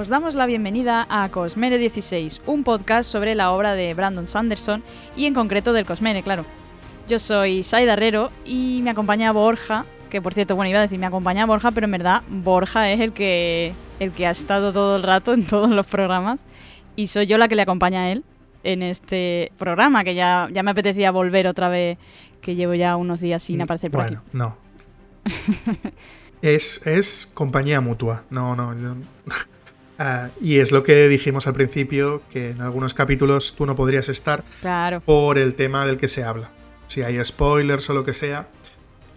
Os damos la bienvenida a Cosmere 16, un podcast sobre la obra de Brandon Sanderson y en concreto del Cosmere, claro. Yo soy Saida Herrero y me acompaña Borja, que por cierto, bueno, iba a decir me acompaña Borja, pero en verdad Borja es el que, el que ha estado todo el rato en todos los programas y soy yo la que le acompaña a él en este programa, que ya, ya me apetecía volver otra vez, que llevo ya unos días sin aparecer por bueno, aquí. no. es, es compañía mutua. No, no. no. Ah, y es lo que dijimos al principio, que en algunos capítulos tú no podrías estar Claro. por el tema del que se habla. Si hay spoilers o lo que sea,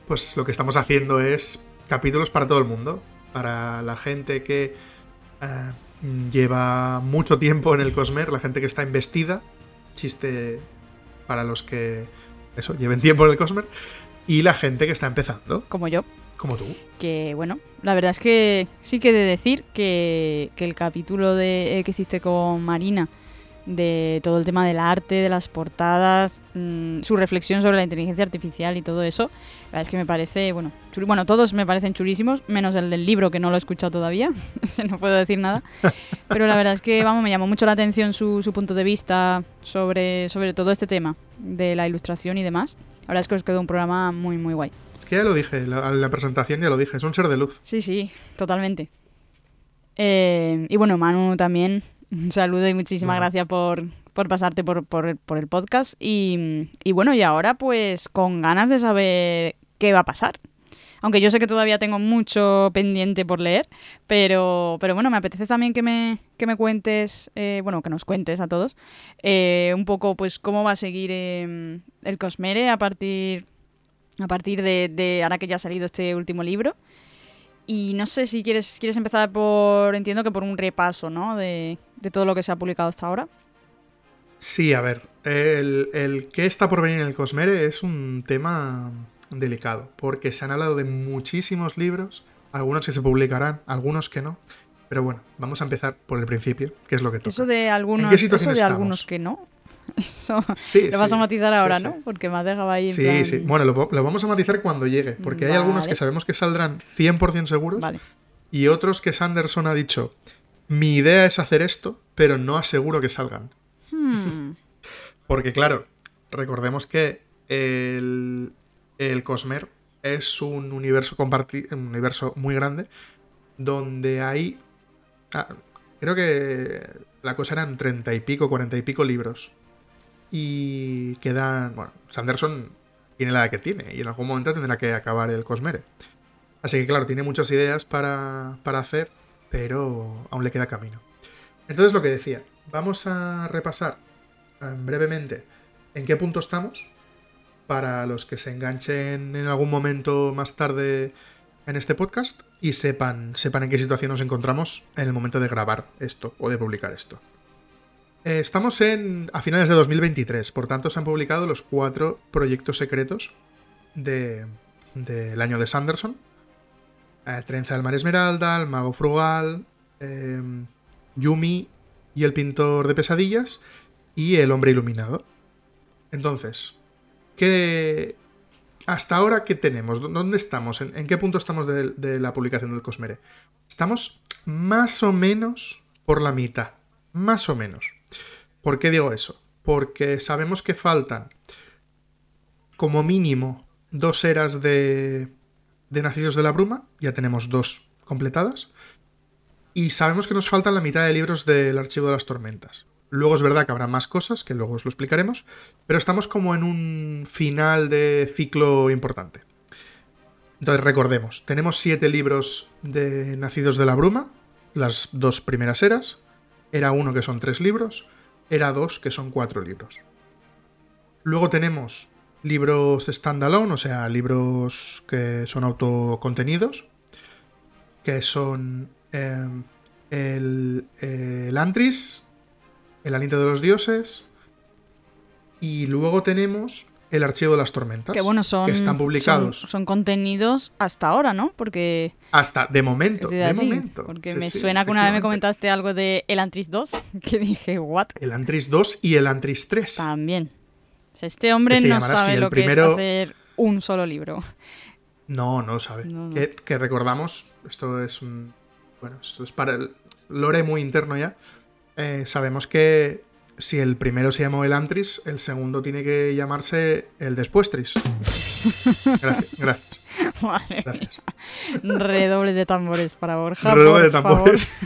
pues lo que estamos haciendo es capítulos para todo el mundo. Para la gente que ah, lleva mucho tiempo en el Cosmer, la gente que está investida. Chiste para los que eso, lleven tiempo en el Cosmer. Y la gente que está empezando, Como yo. Como tú. Que bueno, la verdad es que sí que de decir que, que el capítulo de, eh, que hiciste con Marina de todo el tema del arte, de las portadas, mm, su reflexión sobre la inteligencia artificial y todo eso, la verdad es que me parece, bueno, chuli- bueno, todos me parecen chulísimos, menos el del libro que no lo he escuchado todavía, no puedo decir nada, pero la verdad es que, vamos, me llamó mucho la atención su, su punto de vista sobre, sobre todo este tema de la ilustración y demás. La verdad es que os quedó un programa muy, muy guay. Es que ya lo dije, la- en la presentación ya lo dije, es un ser de luz. Sí, sí, totalmente. Eh, y bueno, Manu también, un saludo y muchísimas Bueno. gracias por, por pasarte por, por el- por el podcast. Y, y bueno, y ahora pues con ganas de saber qué va a pasar. Aunque yo sé que todavía tengo mucho pendiente por leer, pero, pero bueno, me apetece también que me, que me cuentes, eh, bueno, que nos cuentes a todos, eh, un poco pues cómo va a seguir eh, el Cosmere a partir, a partir de, de ahora que ya ha salido este último libro. Y no sé si quieres, quieres empezar por, entiendo que por un repaso, ¿no? De, de todo lo que se ha publicado hasta ahora. Sí, a ver, el, el que está por venir en el Cosmere es un tema delicado, porque se han hablado de muchísimos libros, algunos que se publicarán, algunos que no. Pero bueno, vamos a empezar por el principio, que es lo que toca. Eso de algunos, qué eso situación de algunos que no. Eso Sí, lo vas sí, a matizar ahora, sí. ¿no? Porque me has dejado ahí en Sí, plan- sí. Bueno, lo, lo vamos a matizar cuando llegue, porque hay algunos que sabemos que saldrán 100% seguros Vale. y otros que Sanderson ha dicho, mi idea es hacer esto, pero no aseguro que salgan. Hmm. Porque claro, recordemos que el, el Cosmer es un universo comparti- un universo muy grande donde hay ah, creo que la cosa eran treinta y pico, cuarenta y pico libros. Y quedan, bueno, Sanderson tiene la que tiene y en algún momento tendrá que acabar el Cosmere. Así que claro, tiene muchas ideas para, para hacer, pero aún le queda camino. Entonces lo que decía, vamos a repasar eh, brevemente en qué punto estamos para los que se enganchen en algún momento más tarde en este podcast y sepan, sepan en qué situación nos encontramos en el momento de grabar esto o de publicar esto. Eh, Estamos en, a finales de 2023, por tanto se han publicado los cuatro proyectos secretos de- del año de Sanderson. Eh, Trenza del Mar Esmeralda, El Mago Frugal, eh, Yumi y El Pintor de Pesadillas y El Hombre Iluminado. Entonces, ¿qué, hasta ahora qué tenemos? ¿Dó- ¿Dónde estamos? ¿En, qué punto estamos de, de la publicación del Cosmere? Estamos más o menos por la mitad. Más o menos. ¿Por qué digo eso? Porque sabemos que faltan como mínimo dos eras de, de Nacidos de la Bruma. Ya tenemos dos completadas. Y sabemos que nos faltan la mitad de libros del Archivo de las Tormentas. Luego es verdad que habrá más cosas, que luego os lo explicaremos, pero estamos como en un final de ciclo importante. Entonces recordemos, tenemos siete libros de Nacidos de la Bruma, las dos primeras eras, era uno que son tres libros, era dos que son cuatro libros. Luego tenemos libros standalone, o sea, libros que son autocontenidos, que son eh, el, el Antris, el Aliento de los Dioses, y luego tenemos el Archivo de las Tormentas, Que bueno, son, que están publicados son, son contenidos hasta ahora, ¿no? Porque, hasta de momento, de así, momento. porque Sí, me sí, suena que una vez me comentaste algo de El Antris 2, que dije, ¿what? El Antris 2 y el Antris 3. También. O sea, este hombre no sabe así, lo primero- que es hacer un solo libro. No, no lo sabe. No, no. Que, que recordamos, esto es un. Bueno, esto es para el- lore muy interno ya, eh, sabemos que si el primero se llamó el Antris, el segundo tiene que llamarse el Despuestris. Gracias, gracias. Madre Gracias. mía. Redoble de tambores para Borja. Redoble de tambores.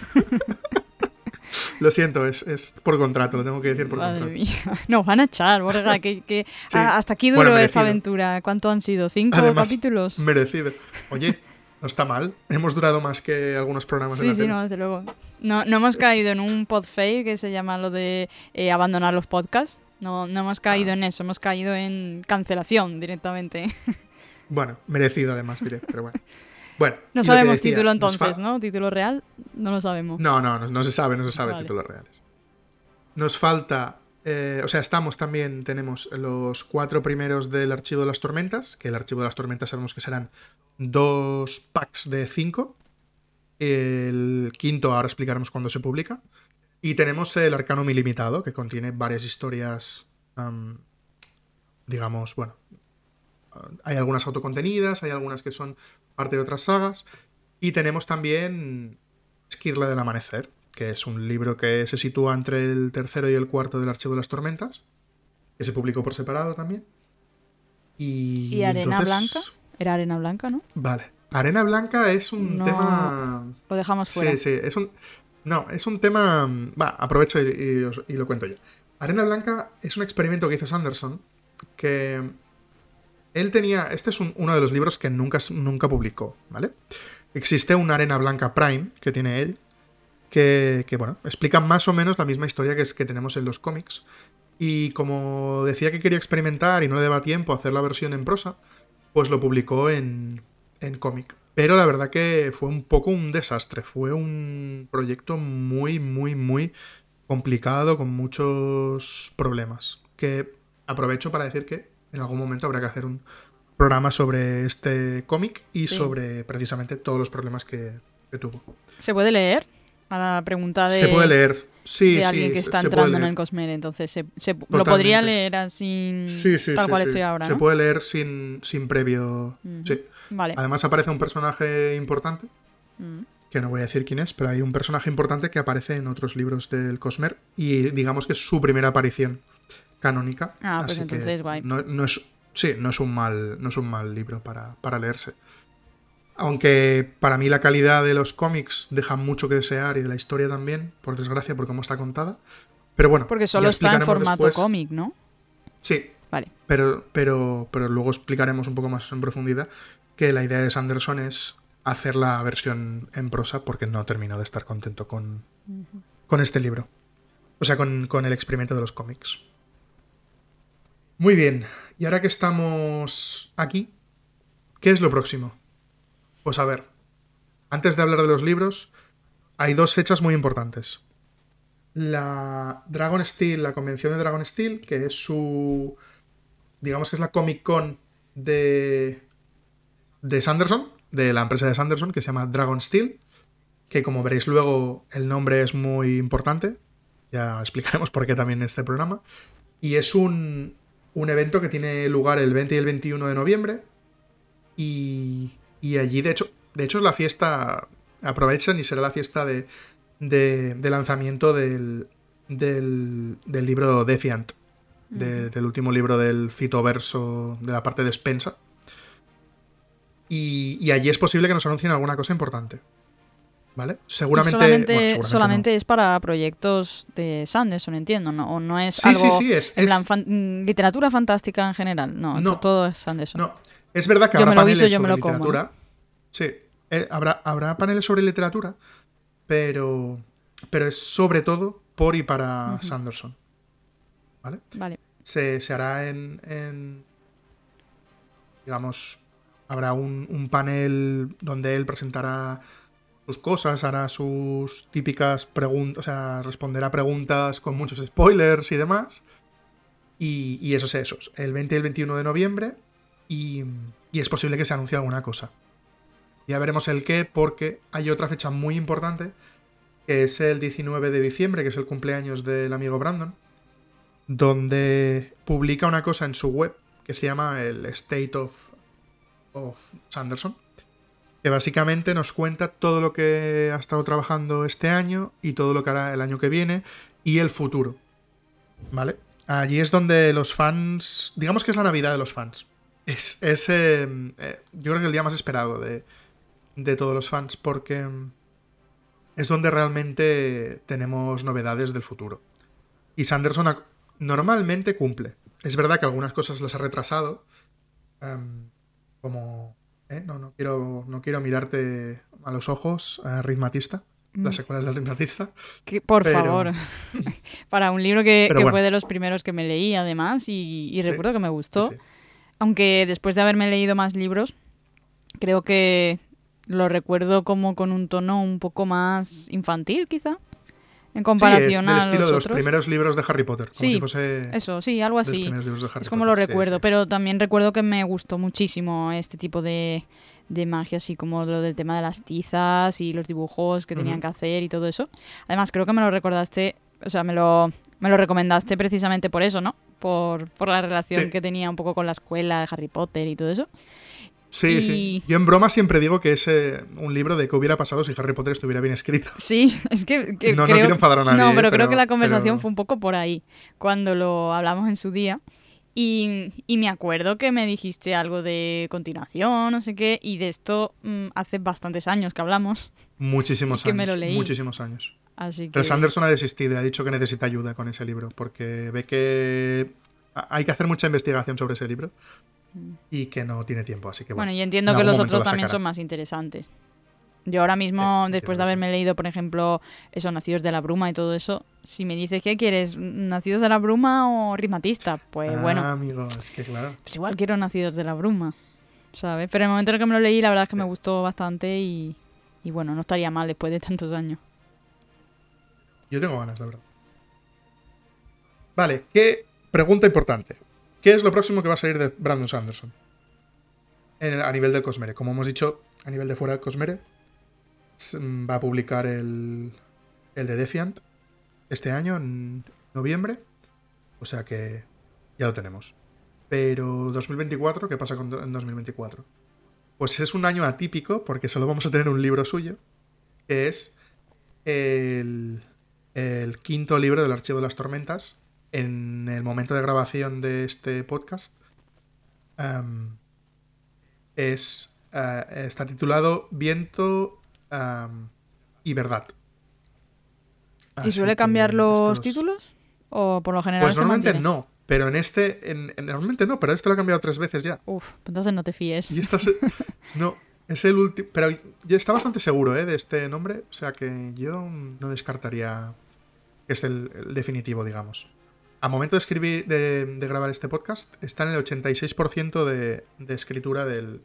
Lo siento, es, es por contrato, lo tengo que decir por. Madre contrato. mía. Nos van a echar, Borja. Que, que- Sí. a- hasta aquí duró Bueno, esta aventura. ¿Cuánto han sido? ¿Cinco Además, capítulos? Merecido. Oye, no está mal. Hemos durado más que algunos programas Sí, la sí, tele. no, desde luego. No, no hemos caído en un podfade que se llama lo de eh, abandonar los podcasts. No, no hemos caído Ah. en eso, hemos caído en cancelación directamente. Bueno, merecido además, diré, pero bueno. Bueno. No sabemos decía, título entonces, ¿no? Título real, no lo sabemos. No, no, no, no se sabe, no se sabe Vale. títulos reales. Nos falta, eh, o sea, estamos también, tenemos los cuatro primeros del Archivo de las Tormentas, que el Archivo de las Tormentas sabemos que serán dos packs de cinco. El quinto ahora explicaremos cuándo se publica. Y tenemos el Arcanum Ilimitado, que contiene varias historias, am, digamos, bueno, hay algunas autocontenidas, hay algunas que son parte de otras sagas. Y tenemos también Esquirla del Amanecer, que es un libro que se sitúa entre el tercero y el cuarto del Archivo de las Tormentas, que se publicó por separado también. Y, ¿Y Arena entonces- Blanca? Era Arena Blanca, ¿no? Vale. Arena Blanca es un No, tema... Lo dejamos fuera. Sí, sí, es un... No, es un tema... Va, aprovecho y, y os- y lo cuento yo. Arena Blanca es un experimento que hizo Sanderson que... Él tenía... Este es un- uno de los libros que nunca, nunca publicó, ¿vale? Existe un Arena Blanca Prime que tiene él, que, que, bueno, explica más o menos la misma historia que, es, que tenemos en los cómics. Y como decía que quería experimentar y no le daba tiempo a hacer la versión en prosa, pues lo publicó en, en cómic. Pero la verdad que fue un poco un desastre. Fue un proyecto muy, muy, muy complicado, con muchos problemas. Que aprovecho para decir que en algún momento habrá que hacer un programa sobre este cómic y Sí. sobre precisamente todos los problemas que, que tuvo. ¿Se puede leer? A la pregunta de, Se puede leer. Sí, de sí, alguien que se- está se entrando en el Cosmere, entonces se, se- lo podría leer así Sí, sí, tal cual estoy ahora, Se ¿no? puede leer sin, sin previo. Vale. Además aparece un personaje importante, Mm. que no voy a decir quién es, pero hay un personaje importante que aparece en otros libros del Cosmer y digamos que es su primera aparición canónica. Ah, pues así que entonces guay. No, no es, sí, no es un mal, no es un mal libro para, para leerse. Aunque para mí la calidad de los cómics deja mucho que desear y de la historia también, por desgracia, por cómo está contada. Pero bueno, Porque solo está en formato cómic, ¿no? Sí, Vale. pero, pero, pero luego explicaremos un poco más en profundidad que la idea de Sanderson es hacer la versión en prosa porque no terminó de estar contento con, con este libro. O sea, con, con el experimento de los cómics. Muy bien, y ahora que estamos aquí, ¿qué es lo próximo? Pues a ver, antes de hablar de los libros, hay dos fechas muy importantes. La Dragon Steel, la convención de Dragon Steel, que es su. digamos que es la Comic Con de. de Sanderson, de la empresa de Sanderson, que se llama Dragon Steel. Que como veréis luego, el nombre es muy importante. Ya explicaremos por qué también en este programa. Y es un, un evento que tiene lugar el 20 y el 21 de noviembre. Y, y allí, de hecho, de hecho es la fiesta. Aprovechan y será la fiesta de, de, de lanzamiento del, del, del libro Defiant. de- del último libro del citoverso de la parte de Spensa. Y, y allí es posible que nos anuncien alguna cosa importante. ¿Vale? Seguramente. solamente, bueno, seguramente solamente no. es para proyectos de Sanderson, entiendo, ¿no? O no es Sí, algo sí, sí, es- en es- plan fan- mm, literatura fantástica en general. No, No. todo es Sanderson. No, es verdad que Yo habrá paneles sobre como, literatura. Sí, eh, habrá, habrá paneles sobre literatura, pero, pero es sobre todo por y para Sanderson. ¿Vale? Vale. Se, se hará en, en- Digamos, habrá un, un panel donde él presentará sus cosas, hará sus típicas preguntas, o sea, responderá preguntas con muchos spoilers y demás. Y, y eso es eso, el 20 y el 21 de noviembre. Y, es posible que se anuncie alguna cosa. Ya veremos el qué, porque hay otra fecha muy importante, que es el 19 de diciembre, que es el cumpleaños del amigo Brandon, donde publica una cosa en su web que se llama el State of, of Sanderson, que básicamente nos cuenta todo lo que ha estado trabajando este año y todo lo que hará el año que viene y el futuro. ¿Vale? Allí es donde los fans, digamos que es la Navidad de los fans. Es, es eh, eh, yo creo que el día más esperado de, de todos los fans porque mm, es donde realmente tenemos novedades del futuro. Y Sanderson normalmente cumple. Es verdad que algunas cosas las ha retrasado. em, como... ¿eh? No, no quiero, no quiero mirarte a los ojos, a Ritmatista. Las secuelas del Ritmatista. Por Pero- favor. Para un libro que, Pero que bueno. fue de los primeros que me leí, además, y, y Sí, recuerdo que me gustó. Sí, sí. Aunque después de haberme leído más libros, creo que lo recuerdo como con un tono un poco más infantil, quizá. En Sí, comparación es del a estilo los de los otros. primeros libros de Harry Potter. Como Sí, si fuese Eso, sí, algo de los así. de Harry Es como lo. Sí, recuerdo, sí. pero también recuerdo que me gustó muchísimo este tipo de, de magia, así como lo del tema de las tizas y los dibujos que tenían que hacer y todo eso. Además, creo que me lo recordaste, o sea, me lo, me lo recomendaste precisamente por eso, ¿no? Por, por la relación Sí. que tenía un poco con la escuela de Harry Potter y todo eso. Sí, Y- sí. Yo en broma siempre digo que es eh, un libro de qué hubiera pasado si Harry Potter estuviera bien escrito. Sí, es que, que No, no creo... quiero enfadar a nadie, No, ¿eh? pero, creo Pero- que la conversación pero- fue un poco por ahí, cuando lo hablamos en su día. Y, y me acuerdo que me dijiste algo de continuación, no sé qué, y de esto mm, hace bastantes años que hablamos. Muchísimos Que años. me lo leí. Muchísimos años. Así que... Pero Sanderson ha desistido y ha dicho que necesita ayuda con ese libro, porque ve que hay que hacer mucha investigación sobre ese libro y que no tiene tiempo, así que Bueno, bueno. y entiendo en que los otros también son más interesantes. Yo ahora mismo, Sí, después de sí. haberme leído, por ejemplo, esos Nacidos de la Bruma y todo eso, si me dices qué quieres, Nacidos de la Bruma o Ritmatista, pues Ah, bueno, amigo, es que claro. pues igual quiero Nacidos de la Bruma, ¿sabes? Pero en el momento en el que me lo leí, la verdad es que me gustó bastante y, y bueno, no estaría mal después de tantos años. Yo tengo ganas, la verdad. Vale, ¿qué pregunta importante? ¿Qué es lo próximo que va a salir de Brandon Sanderson? A nivel del Cosmere. Como hemos dicho, a nivel de fuera del Cosmere, s- va a publicar el, el de Defiant este año, en noviembre. O sea que ya lo tenemos. Pero 2024, ¿qué pasa con en 2024? Pues es un año atípico porque solo vamos a tener un libro suyo, que es el, el quinto libro del Archivo de las Tormentas. En el momento de grabación de este podcast, am, es, eh, está titulado Viento am, y Verdad. ¿Y suele cambiar los estos- títulos? ¿O por lo general Pues se normalmente mantiene? no, pero en este, en- en- normalmente no, pero este lo ha cambiado tres veces ya. Uf, pues entonces no te fíes. Y esta es, no, es el último, pero está bastante seguro ¿eh? de este nombre, o sea que yo no descartaría es el, definitivo, digamos. A momento de escribir, de, grabar este podcast, está en el 86% de, de escritura del,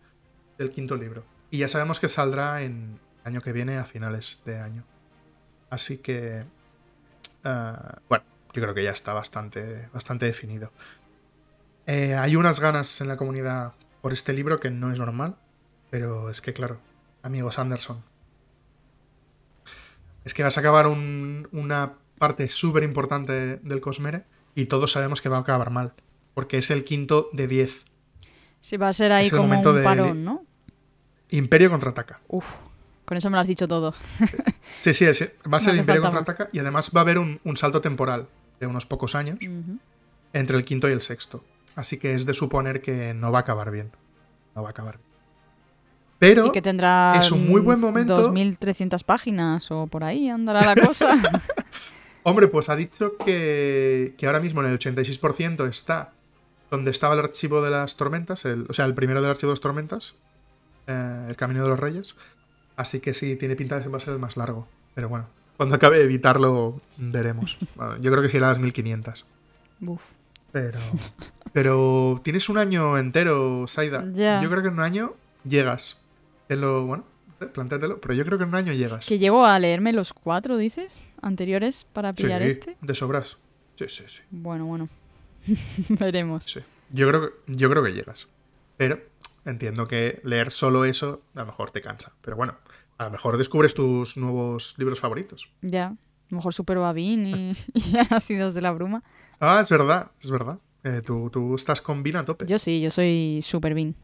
del quinto libro. Y ya sabemos que saldrá en el año que viene, a finales de año. Así que, ah, bueno, yo creo que ya está bastante, bastante definido. Eh, hay unas ganas en la comunidad por este libro que no es normal, pero es que, claro, amigos Anderson, es que vas a acabar un- una parte súper importante del Cosmere y todos sabemos que va a acabar mal, porque es el quinto de 10. Sí, va a ser ahí Es como momento un de- parón, ¿no? Imperio contraataca. Uf, con eso me lo has dicho todo. Sí, sí, va a ser Imperio contraataca y además va a haber un, un salto temporal de unos pocos años entre el quinto y el sexto. Así que es de suponer que no va a acabar bien. No va a acabar bien. Pero Y que tendrá es un muy buen momento. 2.300 páginas o por ahí andará la cosa. Hombre, pues ha dicho que, que ahora mismo en el 86% está donde estaba el archivo de las tormentas, el- o sea, el primero del archivo de las tormentas, eh, el camino de los reyes. Así que sí, tiene pinta de que va a ser el más largo. Pero bueno, cuando acabe de editarlo, veremos. Bueno, yo creo que será las 1500. Uf. Pero, pero tienes un año entero, Saida. Yo creo que en un año llegas. En lo, bueno, eh, plantéatelo, pero yo creo que en un año llegas. Que llego a leerme los cuatro, dices, anteriores para Sí, pillar este. de sobras. Sí, sí, sí. Bueno, bueno. Veremos. Sí. Yo creo, que, yo creo que llegas. Pero entiendo que leer solo eso a lo mejor te cansa. Pero bueno, a lo mejor descubres tus nuevos libros favoritos. Ya. A lo mejor supero a Bean y, y a Nacidos de la Bruma. Ah, es verdad, es verdad. Eh, tú, tú estás con Vina a tope. Yo sí, yo soy super Bean.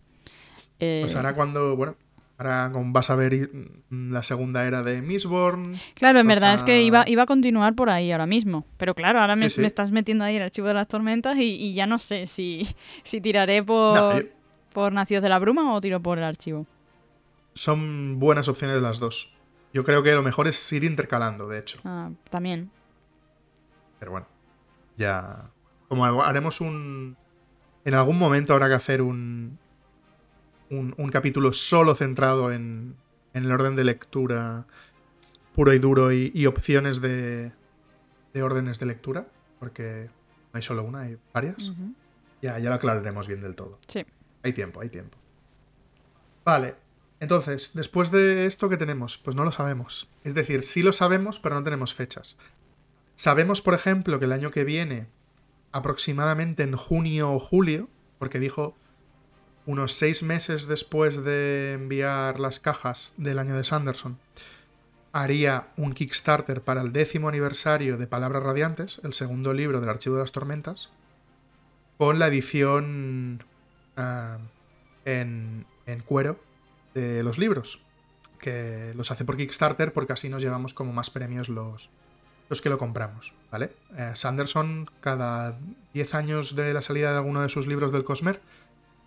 Eh, Pues ahora cuando, bueno, Ahora vas a ver la segunda era de Mistborn. Claro, en verdad es que iba, iba a continuar por ahí ahora mismo. Pero claro, ahora me, estás metiendo ahí el archivo de las tormentas y, ya no sé si, si tiraré por, por Nacidos de la Bruma o tiro por el archivo. Son buenas opciones las dos. Yo creo que lo mejor es ir intercalando, de hecho. Ah, también. Pero bueno, ya... Como haremos un... En algún momento habrá que hacer un, un, capítulo solo centrado en, en, el orden de lectura puro y duro y, opciones de, de, órdenes de lectura, porque no hay solo una, hay varias. ya, ya lo aclararemos bien del todo. Sí. Hay tiempo, hay tiempo. Vale, entonces, después de esto, ¿qué tenemos? Pues no lo sabemos. Es decir, sí lo sabemos, pero no tenemos fechas. Sabemos, por ejemplo, que el año que viene, aproximadamente en junio o julio, porque dijo unos seis meses después de enviar las cajas del año de Sanderson, haría un Kickstarter para el décimo aniversario de Palabras Radiantes, el segundo libro del Archivo de las Tormentas, con la edición ah, en, cuero de los libros, que los hace por Kickstarter porque así nos llevamos como más premios los, los que lo compramos, ¿vale? Eh, Sanderson, cada 10 años de la salida de alguno de sus libros del Cosmer,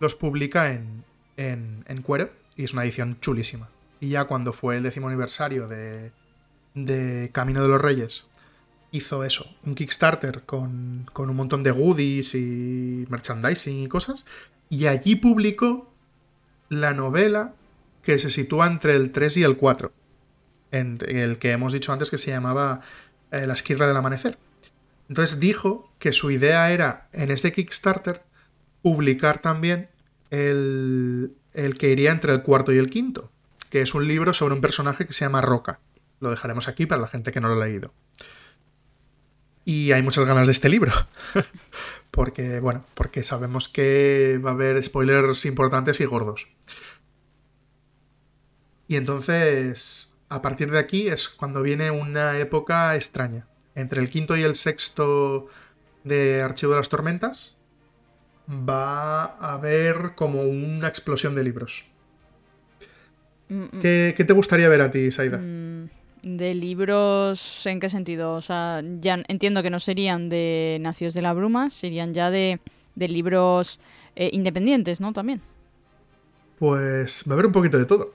los publica en, en, cuero y es una edición chulísima. Y ya cuando fue el décimo aniversario de, de Camino de los Reyes, hizo eso, un Kickstarter con, con, un montón de goodies y merchandising y cosas, y allí publicó la novela que se sitúa entre el 3 y el 4, en el que hemos dicho antes que se llamaba eh, La esquirra del amanecer. Entonces dijo que su idea era, en ese Kickstarter, publicar también el, que iría entre el cuarto y el quinto, que es un libro sobre un personaje que se llama Roca. Lo dejaremos aquí para la gente que no lo ha leído. Y hay muchas ganas de este libro. porque, bueno, porque sabemos que va a haber spoilers importantes y gordos. Y entonces, a partir de aquí es cuando viene una época extraña. Entre el quinto y el sexto de Archivo de las Tormentas, va a haber como una explosión de libros. Mm, mm. ¿Qué, te gustaría ver a ti, Saida? Mm, ¿De libros en qué sentido? O sea, ya entiendo que no serían de Nacidos de la Bruma, serían ya de, libros eh, independientes, ¿no? También. Pues va a haber un poquito de todo.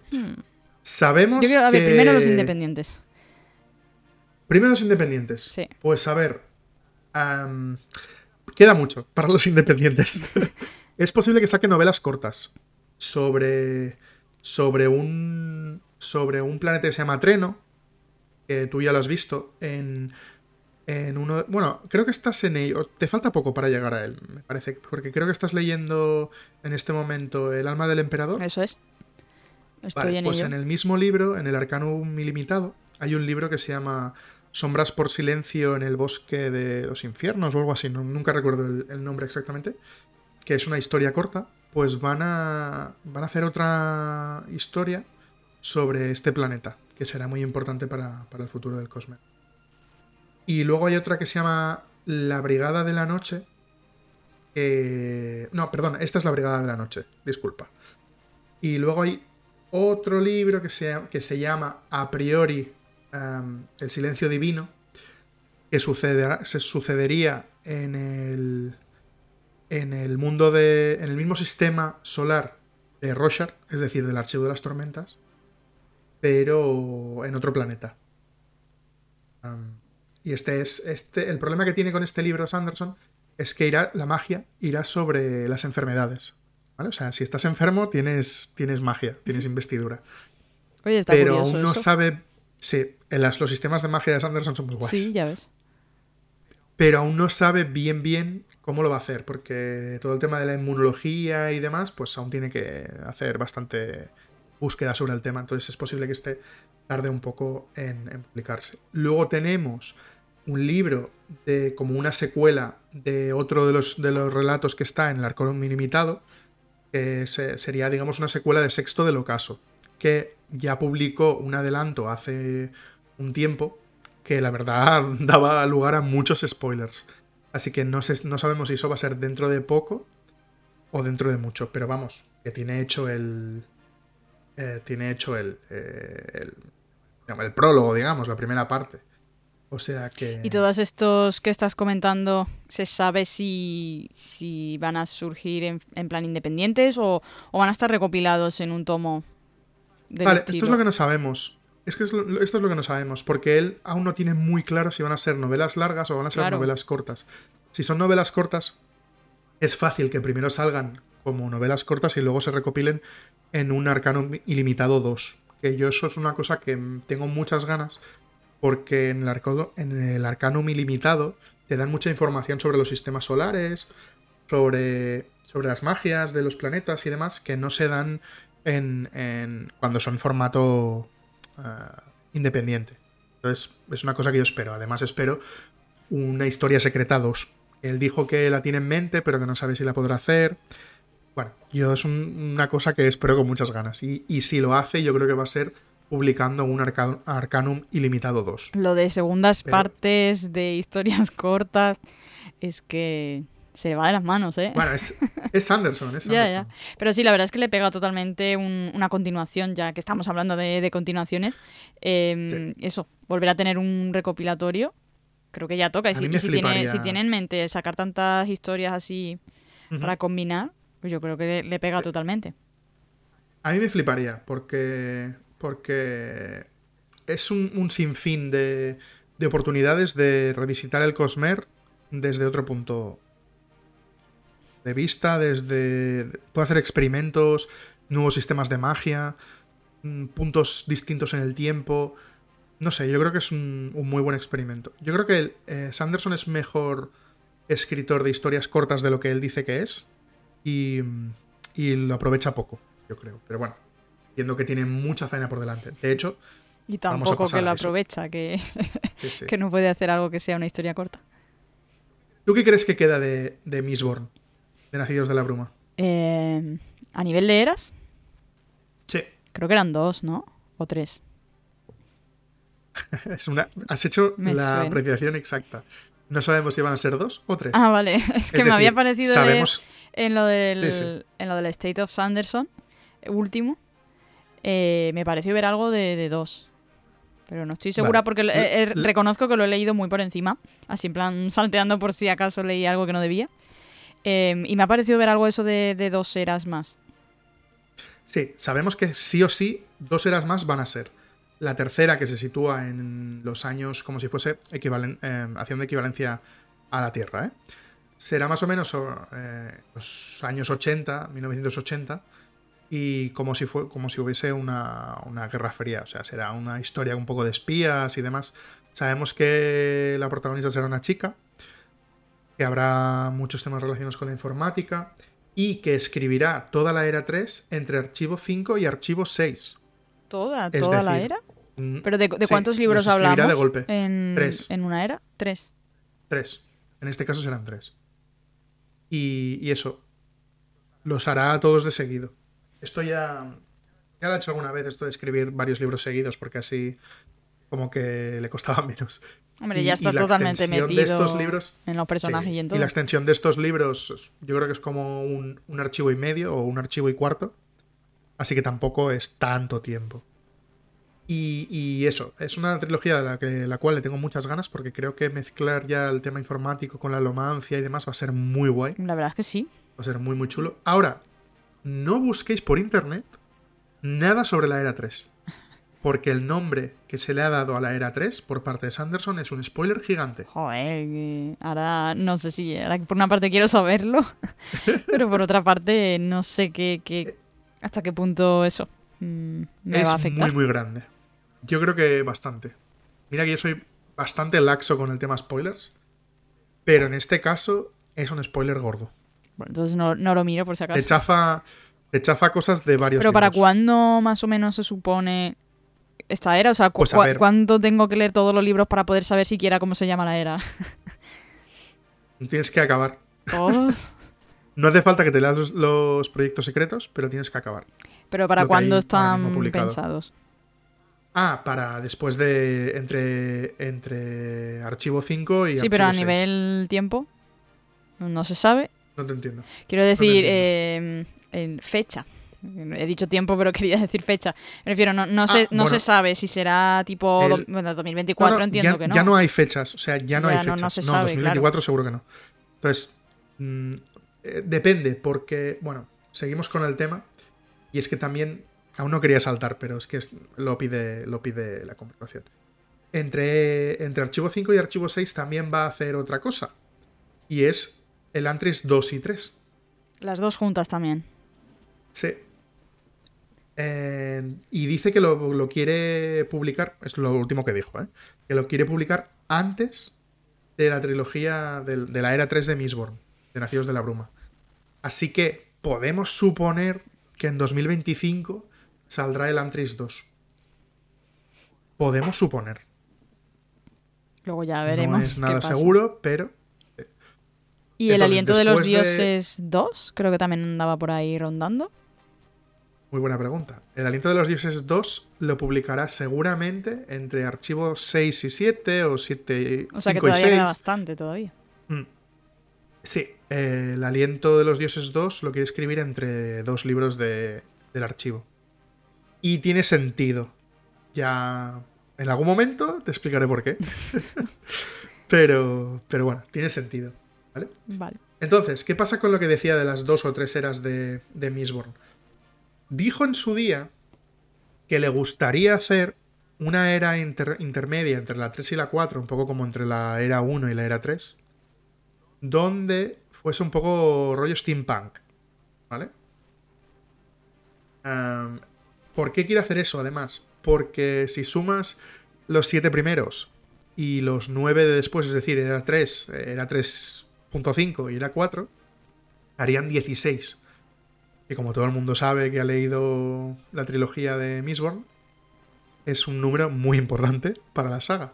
Sabemos Yo a ver, primero los independientes. Primero los independientes. Sí. Pues a ver queda mucho para los independientes. es posible que saque novelas cortas sobre, sobre, un, sobre un planeta que se llama Treno, que tú ya lo has visto, en, en uno... Bueno, creo que estás en ello. Te falta poco para llegar a él, me parece, porque creo que estás leyendo en este momento El alma del emperador. Eso es. Estoy en pues en el mismo libro, en el Arcanum Ilimitado, hay un libro que se llama Sombras por silencio en el bosque de los infiernos o algo así, nunca recuerdo el, nombre exactamente, que es una historia corta, pues van a, van a hacer otra historia sobre este planeta, que será muy importante para, el futuro del Cosme. Y luego hay otra que se llama La Brigada de la Noche. No, perdón, esta es La Brigada de la Noche, disculpa. Y luego hay otro libro que se, que se llama A priori el silencio divino, que se sucedería en el, en el mundo de. en el mismo sistema solar de Roshar, es decir, del archivo de las tormentas, pero en otro planeta. y este es. Este, el problema que tiene con este libro Sanderson es que irá, la magia irá sobre las enfermedades. O sea, si estás enfermo, tienes, tienes magia, tienes investidura. pero aún no sabe Sí, los sistemas de magia de Sanderson son muy guays. Sí, ya ves. Pero aún no sabe bien bien cómo lo va a hacer, porque todo el tema de la inmunología y demás, pues aún tiene que hacer bastante búsqueda sobre el tema. Entonces es posible que esté tarde un poco en, en publicarse. Luego tenemos un libro de como una secuela de otro de los, de los relatos que está en el Arcón Ilimitado, que sería, digamos, una secuela de Sexto del Ocaso, que ya publicó un adelanto hace un tiempo que la verdad daba lugar a muchos spoilers. Así que no, no sabemos si eso va a ser dentro de poco o dentro de mucho. Pero vamos, que tiene hecho el, eh, tiene hecho el, eh, el, prólogo, digamos, la primera parte. O sea que... ¿Y todos estos que estás comentando, se sabe si, si van a surgir en, plan independientes o, van a estar recopilados en un tomo? Vale, esto es lo que no sabemos. Es que esto es lo que no sabemos, porque él aún no tiene muy claro si van a ser novelas largas o van a ser novelas cortas. Si son novelas cortas, es fácil que primero salgan como novelas cortas y luego se recopilen en un Arcanum Ilimitado 2. Que yo eso es una cosa que tengo muchas ganas, porque en el, en el Arcanum Ilimitado te dan mucha información sobre los sistemas solares, sobre, sobre las magias de los planetas y demás, que no se dan en, en cuando son formato Ah, independiente. Entonces, es una cosa que yo espero. Además, espero una historia secreta 2. Él dijo que la tiene en mente, pero que no sabe si la podrá hacer. Bueno, yo es una cosa que espero con muchas ganas. Y, si lo hace, yo creo que va a ser publicando un Arcanum Ilimitado 2. Lo de segundas partes, de historias cortas, es que se va de las manos, ¿eh? Bueno, es, es Sanderson, es Sanderson. Pero sí, la verdad es que le pega totalmente una continuación, ya que estamos hablando de, continuaciones. Em, eso, volver a tener un recopilatorio, creo que ya toca. Y, si, tiene, si tiene en mente sacar tantas historias así para combinar, pues yo creo que le, pega totalmente. A mí me fliparía, porque, porque es un, un sinfín de, de oportunidades de revisitar el Cosmer desde otro punto de vista, desde... puede hacer experimentos, nuevos sistemas de magia, mm, puntos distintos en el tiempo. No sé, yo creo que es un, muy buen experimento. Yo creo que eh, Sanderson es mejor escritor de historias cortas de lo que él dice que es y, lo aprovecha poco, yo creo. Pero bueno, viendo que tiene mucha faena por delante. De hecho... Y tampoco que lo aprovecha, que, que no puede hacer algo que sea una historia corta. ¿Tú qué crees que queda de, de Mistborn? De Nacidos de la Bruma? Eh, ¿A nivel de eras? Sí. Creo que eran dos, ¿no? ¿O tres? es una... Has hecho la apreciación exacta. No sabemos si van a ser dos o tres. Ah, vale. Es que me había parecido en, lo del, en lo del State of Sanderson, último, eh, me pareció ver algo de, dos. Pero no estoy segura porque reconozco que lo he leído muy por encima. Así en plan salteando por si acaso leí algo que no debía. Em, y me ha parecido ver algo eso de, dos eras más. Sí, sabemos que sí o sí dos eras más van a ser. La tercera, que se sitúa en los años como si fuese equivalen em, haciendo equivalencia a la Tierra, ¿eh? será más o menos eh, los años 80, 1980, y como si, fue, como si hubiese una, una, guerra fría. O sea, será una historia un poco de espías y demás. Sabemos que la protagonista será una chica, que habrá muchos temas relacionados con la informática y que escribirá toda la era 3 entre archivo 5 y archivo 6. ¿Toda? ¿Toda la era? Mm, ¿Pero de, cuántos libros hablamos? de golpe. En, tres. ¿En una era? Tres. Tres. En este caso serán tres. Y, y eso. Los hará todos de seguido. Esto ya. Ya lo he hecho alguna vez, esto de escribir varios libros seguidos, porque así como que le costaba menos. Hombre, ya está totalmente metido estos libros, en los personajes y en todo. Y la extensión de estos libros, yo creo que es como un, archivo y medio o un archivo y cuarto. Así que tampoco es tanto tiempo. Y, eso, es una trilogía de la, que, la cual le tengo muchas ganas porque creo que mezclar ya el tema informático con la lomancia y demás va a ser muy guay. La verdad es que sí. Va a ser muy, muy chulo. Ahora, no busquéis por internet nada sobre la era 3 porque el nombre que se le ha dado a la era 3 por parte de Sanderson es un spoiler gigante. Joder, ahora no sé si, por una parte quiero saberlo, pero por otra parte no sé qué, hasta qué punto eso mm, me va a afectar. Es muy, muy grande. Yo creo que bastante. Mira que yo soy bastante laxo con el tema spoilers, pero en este caso es un spoiler gordo. Bueno, entonces no, lo miro por si acaso. Te chafa, te chafa cosas de varios Pero ¿para cuándo más o menos se supone esta era? O sea, pues ¿cuánto tengo que leer todos los libros para poder saber siquiera cómo se llama la era? tienes que acabar. ¿Todos? no hace falta que te leas los, proyectos secretos, pero tienes que acabar. ¿Pero para cuándo están pensados? Ah, para después de. entre. entre Archivo 5 y. Sí, pero a nivel tiempo. No se sabe. No te entiendo. Quiero decir, em, en fecha. He dicho tiempo, pero quería decir fecha. Me refiero, no, no, se, Ah, no bueno. se sabe si será tipo El- bueno, 2024, No, no, entiendo ya, que no. ya no hay fechas, o sea, ya no Ya hay fechas. no se sabe, 2024 seguro que no. Entonces, mm, eh, depende, porque, bueno, seguimos con el tema. Y es que también, aún no quería saltar, pero es que es- lo pide, lo pide la conversación. Entre, entre archivo 5 y archivo 6 también va a hacer otra cosa. Y es el Antris 2 y 3. Las dos juntas también. Sí. Eh, y dice que lo, lo quiere publicar, es lo último que dijo, ¿eh? que lo quiere publicar antes de la trilogía de, la era 3 de Mistborn, de Nacidos de la Bruma. Así que podemos suponer que en 2025 saldrá el Antris 2. Podemos suponer. Luego ya veremos. no es qué nada pasa. seguro, pero Y el aliento de los después de- dioses 2, creo que también andaba por ahí rondando. Muy buena pregunta. El Aliento de los Dioses 2 lo publicará seguramente entre archivos 6 y 7 o 7 O sea que 5 y todavía queda 6. bastante todavía. Mm. Sí, eh, el Aliento de los Dioses 2 lo quiere escribir entre dos libros de- del archivo. Y tiene sentido. Ya en algún momento te explicaré por qué. pero, pero bueno, tiene sentido. ¿Vale? Vale. Entonces, ¿qué pasa con lo que decía de las dos o tres eras de, de Mistborn? Dijo en su día que le gustaría hacer una era inter- intermedia entre la 3 y la 4, un poco como entre la era 1 y la era 3, donde fuese un poco rollo steampunk, ¿vale? Am, ¿Por qué quiere hacer eso, además? Porque si sumas los siete primeros y los nueve de después, es decir, era 3, era 3.5 y era 4, harían 16. Y como todo el mundo sabe que ha leído la trilogía de Mistborn, es un número muy importante para la saga.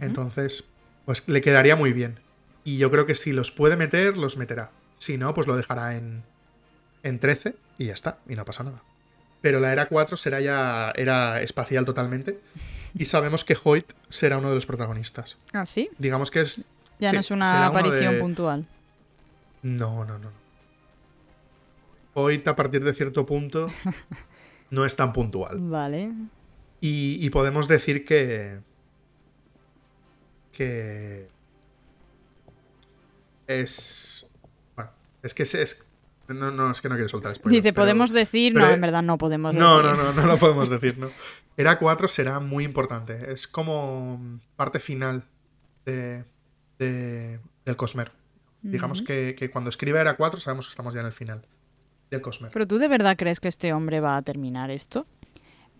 Entonces, pues le quedaría muy bien. Y yo creo que si los puede meter, los meterá. Si no, pues lo dejará en, en 13 y ya está, y no pasa nada. Pero la era 4 será ya era espacial totalmente. Y sabemos que Hoyt será uno de los protagonistas. Ah, sí. Digamos que es. Ya sí, no es una aparición de- puntual. No, no, no. No. Hoyt, a partir de cierto punto, no es tan puntual. Vale. Y, y podemos decir que. que. Es. Bueno, es que es. es- no, no, es que no quiero soltar spoilers, Dice, pero- podemos decir. pero- no, en verdad no podemos No, decir. no, no, no lo podemos decir, ¿no? Era 4 será muy importante. Es como parte final de, de- del Cosmer. Digamos que, que cuando escribe Era 4 sabemos que estamos ya en el final del Cosmer. Pero tú de verdad crees que este hombre va a terminar esto?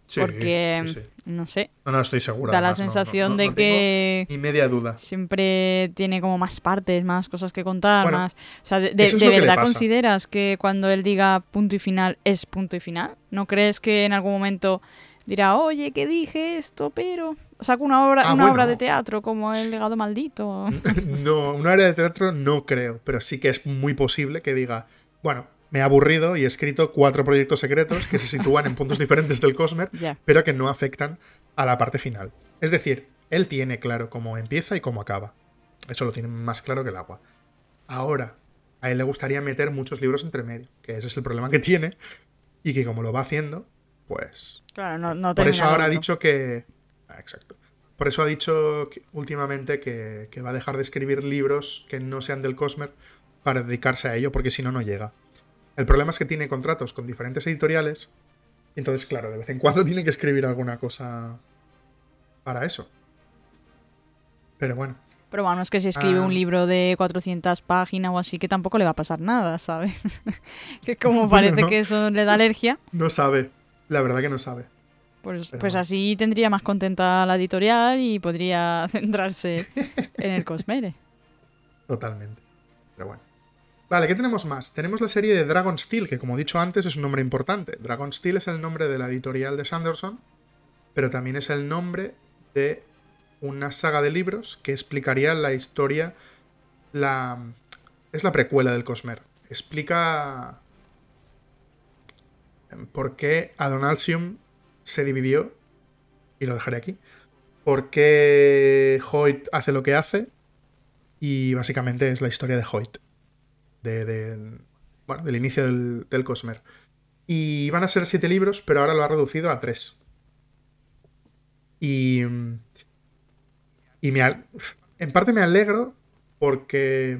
Sí, Porque, sí, sí. no sé, No, no, estoy seguro. da la además, sensación no, de no que Ni media duda. siempre tiene como más partes, más cosas que contar, Bueno, más... O sea, ¿de, de- eso es de lo que le verdad consideras que cuando él diga punto y final es punto y final? ¿No crees que en algún momento dirá, oye, que dije esto, pero... Saco una obra, Ah, una bueno. obra de teatro como El legado maldito. No, una área de teatro no creo, pero sí que es muy posible que diga, bueno, me he aburrido y he escrito cuatro proyectos secretos que se sitúan en puntos diferentes del Cosmer, pero que no afectan a la parte final. Es decir, él tiene claro cómo empieza y cómo acaba. Eso lo tiene más claro que el agua. Ahora, a él le gustaría meter muchos libros entre medio, que ese es el problema que tiene, y que como lo va haciendo, pues Claro, no, no por eso ahora ha dicho que. Ah, exacto. Por eso ha dicho que- últimamente que, que va a dejar de escribir libros que no sean del Cosmer para dedicarse a ello, porque si no, no llega. El problema es que tiene contratos con diferentes editoriales, y entonces, claro, de vez en cuando tiene que escribir alguna cosa para eso. Pero bueno, Pero bueno, es que si escribe Ah. un libro de 400 páginas o así, que tampoco le va a pasar nada, ¿sabes? que como Bueno, parece no. que eso le da alergia, no sabe. La verdad que no sabe. pues, pues bueno. así tendría más contenta la editorial y podría centrarse en el Cosmere. Totalmente. Pero bueno. Vale, ¿qué tenemos más? Tenemos la serie de Dragon Steel, que como he dicho antes es un nombre importante. Dragon Steel es el nombre de la editorial de Sanderson, pero también es el nombre de una saga de libros que explicaría la historia. La. Es la precuela del Cosmer. Explica. por qué Adonalsium se dividió. Y lo dejaré aquí. Por qué Hoyt hace lo que hace. Y básicamente es la historia de Hoyt. De, bueno, del inicio del, del Cosmer. Y iban a ser siete libros, pero ahora lo ha reducido a tres. Y. Y me, en parte me alegro porque.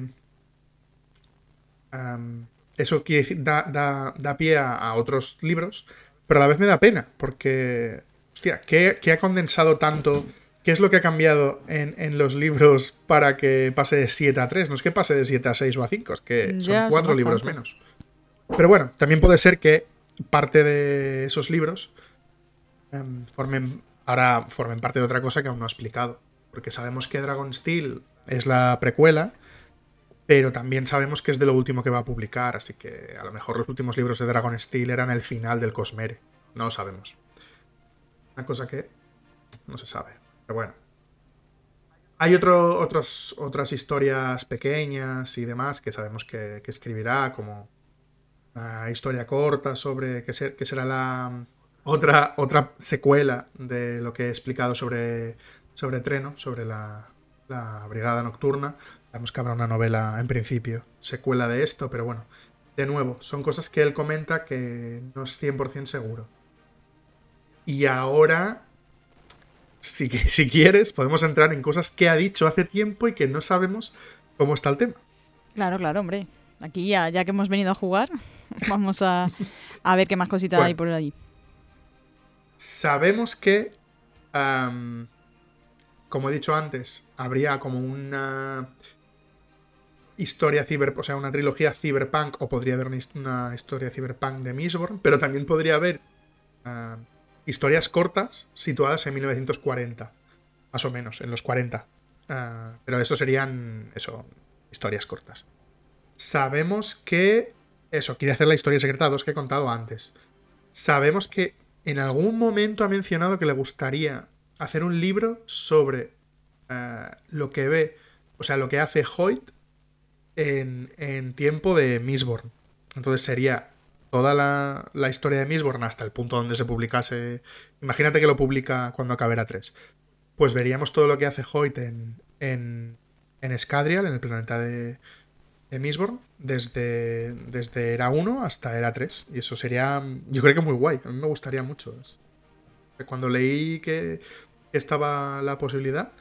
eso da, da, pie a, otros libros, pero a la vez me da pena porque. Hostia, ¿qué, ha condensado tanto? ¿Qué es lo que ha cambiado en, los libros para que pase de 7 a 3? No es que pase de 7 a 6 o a 5, es que son cuatro libros menos. Pero bueno, también puede ser que parte de esos libros em, formen ahora formen parte de otra cosa que aún no he explicado. Porque sabemos que Dragon Steel es la precuela, pero también sabemos que es de lo último que va a publicar, así que a lo mejor los últimos libros de Dragon Steel eran el final del Cosmere. No lo sabemos. Una cosa que no se sabe. Pero bueno. Hay otro, otras historias pequeñas y demás que sabemos que, que escribirá, como una historia corta sobre que, será la otra, otra secuela de lo que he explicado sobre, sobre Treno, sobre la, Brigada Nocturna. Sabemos que habrá una novela en principio, secuela de esto, pero bueno, de nuevo, son cosas que él comenta que no es 100% seguro. Y ahora, si, si quieres, podemos entrar en cosas que ha dicho hace tiempo y que no sabemos cómo está el tema. Claro, claro, hombre. Aquí ya, ya que hemos venido a jugar, vamos a, ver qué más cositas hay por ahí. Sabemos que, como he dicho antes, habría como una historia ciber, o sea, una trilogía cyberpunk, o podría haber una historia cyberpunk de Mistborn, pero también podría haber historias cortas situadas en 1940, más o menos, en los 40. Ah, pero eso serían, eso, historias cortas. Sabemos que. Eso, quiere hacer la historia secreta 2 que he contado antes. Sabemos que en algún momento ha mencionado que le gustaría hacer un libro sobre eh, lo que ve, o sea, lo que hace Hoyt en, en tiempo de Mistborn. Entonces sería toda la, la, historia de Mistborn hasta el punto donde se publicase. Imagínate que lo publica cuando acabe la 3. Pues veríamos todo lo que hace Hoyt en, en, en Scadrial, en el planeta de, de desde, desde era 1 hasta era 3. Y eso sería, yo creo que muy guay. A mí me gustaría mucho. Cuando leí que estaba la posibilidad,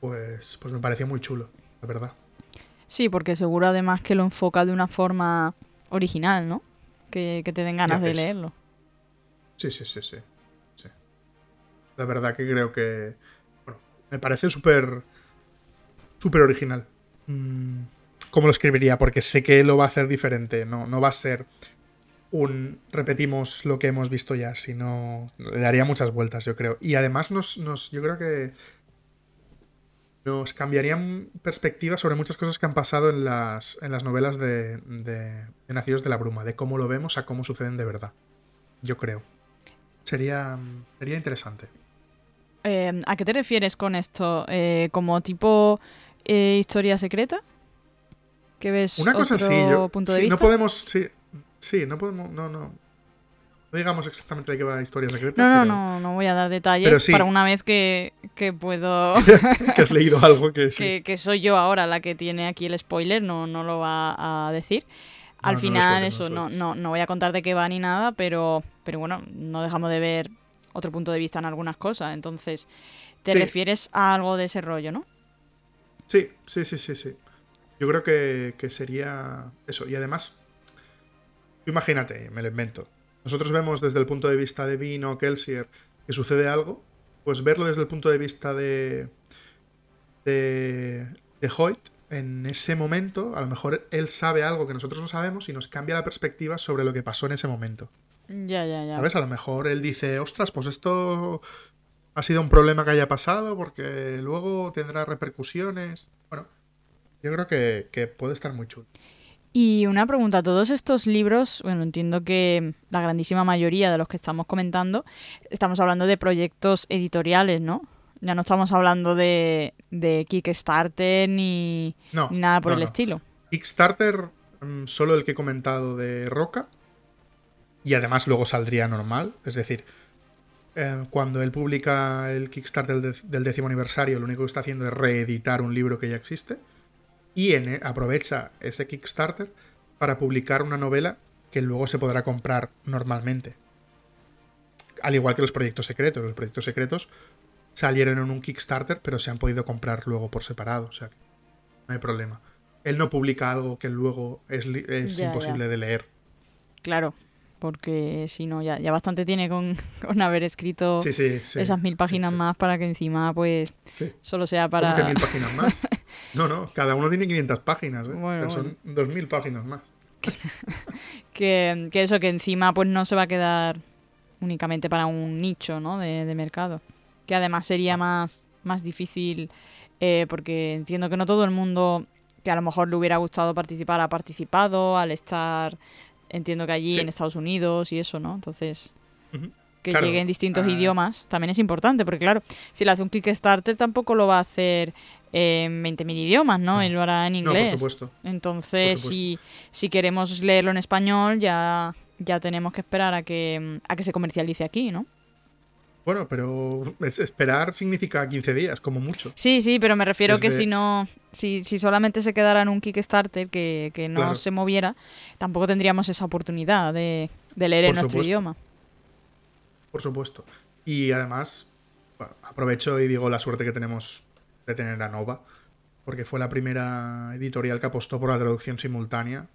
pues, pues me parecía muy chulo, la verdad. Sí, porque seguro además que lo enfoca de una forma original, ¿no? Que, te den ganas de leerlo. Sí, sí, sí, sí, sí. La verdad que creo que... Bueno, me parece súper... súper original. Mm, cómo lo escribiría, porque sé que lo va a hacer diferente. No, no va a ser un repetimos lo que hemos visto ya, sino le daría muchas vueltas, yo creo. Y además nos, nos yo creo que nos cambiarían perspectivas sobre muchas cosas que han pasado en las, en las novelas de, de, Nacidos de la Bruma, de cómo lo vemos a cómo suceden de verdad. Yo creo. Sería, sería interesante. Eh, ¿A qué te refieres con esto? Eh, ¿Como tipo eh, historia secreta? que ves Una cosa otro yo, punto de vista. No podemos, sí, sí, no podemos, no, no. No digamos exactamente de qué va la historia secreta. No, no, no, no voy a dar detalles para una vez que, que puedo. que has leído algo que sí. Que, soy yo ahora la que tiene aquí el spoiler, no, no lo va a decir. Al final, eso, no, no, no, voy a contar de qué va ni nada, pero, pero bueno, no dejamos de ver otro punto de vista en algunas cosas. Entonces, te refieres a algo de ese rollo, ¿no? Sí, sí, sí, sí, sí. Yo creo que, sería eso. Y además, imagínate, me lo invento. Nosotros vemos desde el punto de vista de Vino, Kelsier, que sucede algo, pues verlo desde el punto de vista de, de, de Hoyt, en ese momento, a lo mejor él sabe algo que nosotros no sabemos y nos cambia la perspectiva sobre lo que pasó en ese momento. Ya, ya, ya. ¿Sabes? A lo mejor él dice, ostras, pues esto ha sido un problema que haya pasado porque luego tendrá repercusiones. Bueno, yo creo que, puede estar muy chulo. Y una pregunta, todos estos libros, bueno, entiendo que la grandísima mayoría de los que estamos comentando, estamos hablando de proyectos editoriales, ¿no? Ya no estamos hablando de, Kickstarter ni, nada por el estilo. Kickstarter, mm, solo el que he comentado de Roca, y además luego saldría normal, es decir, eh, cuando él publica el Kickstarter del décimo aniversario, lo único que está haciendo es reeditar un libro que ya existe y aprovecha ese Kickstarter para publicar una novela que luego se podrá comprar normalmente. Al igual que los proyectos secretos. Los proyectos secretos salieron en un Kickstarter, pero se han podido comprar luego por separado. O sea, que no hay problema. Él no publica algo que luego es, li- es Ya, imposible de leer. Claro, porque si no, ya, ya bastante tiene con, con haber escrito Sí, sí, sí. esas mil páginas más para que encima, pues, solo sea ¿Cómo para... que mil páginas más? No, no, cada uno tiene 500 páginas, ¿eh? Bueno, son 2000 páginas más. que, que eso, que encima pues no se va a quedar únicamente para un nicho, ¿no? De, de mercado. Que además sería más, más difícil eh, porque entiendo que no todo el mundo que a lo mejor le hubiera gustado participar ha participado al estar, entiendo que allí Sí. en Estados Unidos y eso, ¿no? Entonces. Que Claro, llegue en distintos ah. idiomas también es importante, porque claro, si le hace un Kickstarter tampoco lo va a hacer en 20.000 idiomas, ¿no? No. Él lo hará en No, inglés. por supuesto. Entonces, Por supuesto. si, si queremos leerlo en español, ya, ya tenemos que esperar a que, a que se comercialice aquí, ¿no? Bueno, pero es- esperar significa 15 días, como mucho. Sí, sí, pero me refiero que Desde- si no, si, si solamente se quedara en un Kickstarter que, que no Claro. se moviera, tampoco tendríamos esa oportunidad de, de leer Por en nuestro supuesto. idioma. Por supuesto. Y además, aprovecho y digo la suerte que tenemos de tener a Nova, porque fue la primera editorial que apostó por la traducción simultánea,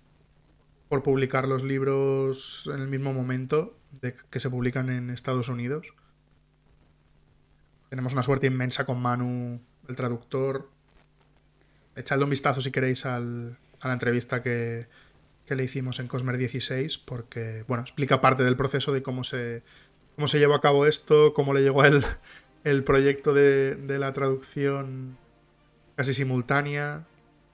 por publicar los libros en el mismo momento de que se publican en Estados Unidos. Tenemos una suerte inmensa con Manu, el traductor. Echadle un vistazo si queréis al- a la entrevista que, que le hicimos en Cosmer 16, porque, bueno, explica parte del proceso de cómo se, cómo se llevó a cabo esto, cómo le llegó a él el proyecto de, de la traducción casi simultánea,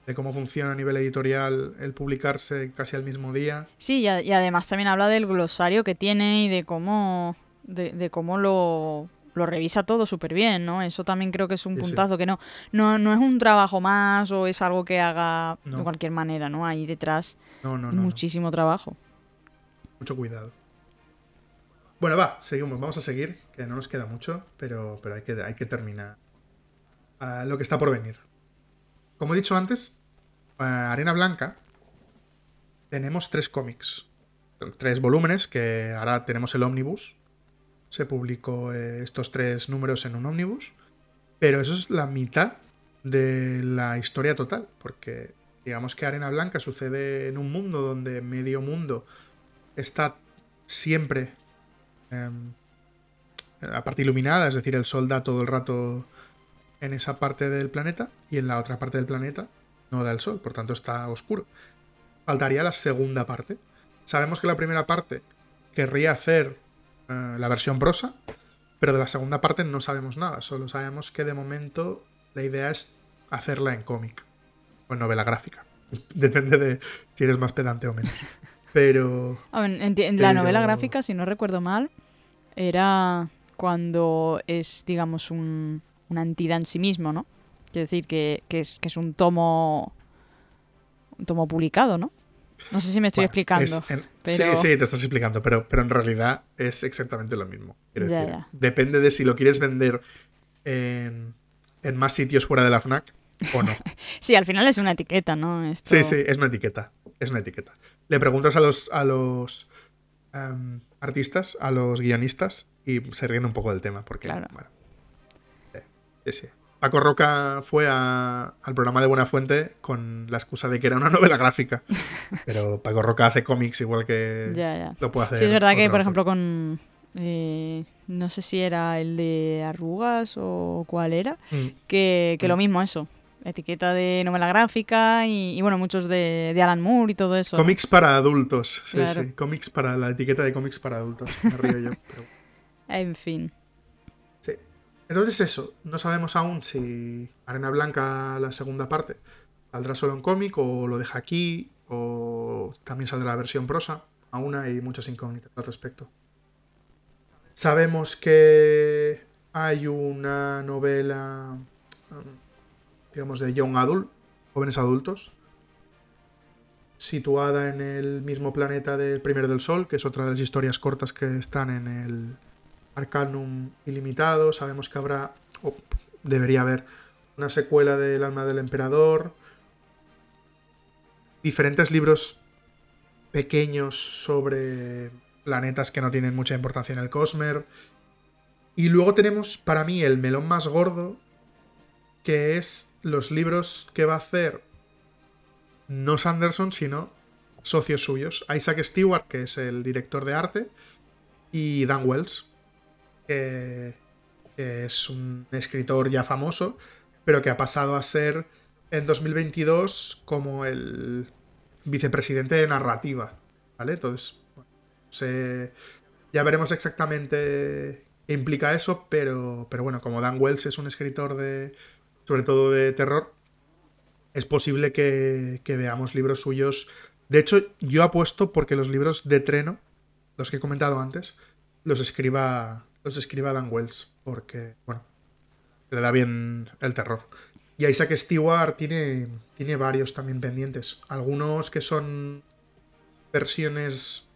de cómo funciona a nivel editorial el publicarse casi al mismo día. Sí, y, a- y además también habla del glosario que tiene y de cómo, de, de cómo lo, lo revisa todo súper bien, ¿no? Eso también creo que es un Sí, sí. puntazo, que no, no, no es un trabajo más o es algo que haga de cualquier manera, ¿no? Ahí detrás no, no. muchísimo trabajo. Mucho cuidado. Bueno, va, seguimos, vamos a seguir, que no nos queda mucho, pero, pero hay, que, hay que terminar lo que está por venir. Como he dicho antes, Arena Blanca tenemos tres cómics, tres volúmenes, que ahora tenemos el ómnibus. Se publicó eh, estos tres números en un ómnibus, pero eso es la mitad de la historia total, porque digamos que Arena Blanca sucede en un mundo donde medio mundo está siempre em, la parte iluminada, es decir, el sol da todo el rato en esa parte del planeta y en la otra parte del planeta no da el sol, por tanto está oscuro. Faltaría la segunda parte. Sabemos que la primera parte querría hacer eh, la versión prosa, pero de la segunda parte no sabemos nada, solo sabemos que de momento la idea es hacerla en cómic o en novela gráfica. Depende de si eres más pedante o menos. Pero A ver, en, en la Pero- novela gráfica, si no recuerdo mal, era cuando es, digamos, un, una entidad en sí mismo, ¿no? Es decir, que, que es, que es un tomo un tomo publicado, ¿no? No sé si me estoy Bueno, explicando. es en- pero- Sí, sí, te estás explicando, pero, pero en realidad es exactamente lo mismo. Quiero Ya, decir, ya. Depende de si lo quieres vender en, en más sitios fuera de la FNAC o no. Sí, al final es una etiqueta, ¿no? Esto- Sí, sí, es una etiqueta. Es una etiqueta. Le preguntas a los, a los em, artistas, a los guionistas, y se ríen un poco del tema, porque, Claro. bueno. eh, sí, sí. Paco Roca fue a- al programa de Buena Fuente con la excusa de que era una novela gráfica. Pero Paco Roca hace cómics igual que Ya, ya. lo puede hacer. Sí, es verdad que, por ejemplo, con... eh, no sé si era el de arrugas o cuál era, Mm, que, que lo Mm. mismo eso. Etiqueta de novela gráfica y, y, bueno, muchos de, de Alan Moore y todo eso. ¿no? Cómics para adultos. Sí, Claro. sí. Cómics para la etiqueta de cómics para adultos. Me río yo. pero- En fin. Sí. Entonces eso, no sabemos aún si Arena Blanca, la segunda parte, saldrá solo en cómic o lo deja aquí o también saldrá la versión prosa. Aún hay muchas incógnitas al respecto. Sabemos que hay una novela, mm, digamos, de young adult, jóvenes adultos, situada en el mismo planeta del Primero del Sol, que es otra de las historias cortas que están en el Arcanum Ilimitado. Sabemos que habrá, o debería haber, una secuela del Alma del Emperador. Diferentes libros pequeños sobre planetas que no tienen mucha importancia en el Cosmer. Y luego tenemos para mí el melón más gordo, que es los libros que va a hacer no Sanderson, sino socios suyos. Isaac Stewart, que es el director de arte, y Dan Wells, que, es un escritor ya famoso, pero que ha pasado a ser en 2022 como el vicepresidente de narrativa. ¿Vale? Entonces, ya veremos exactamente qué implica eso, pero, pero bueno, como Dan Wells es un escritor de, sobre todo de terror, es posible que, que veamos libros suyos. De hecho, yo apuesto porque los libros de Treno, los que he comentado antes, los escriba, los escriba Dan Wells, porque, bueno, le da bien el terror. Y Isaac Stewart tiene, tiene varios también pendientes. Algunos que son versiones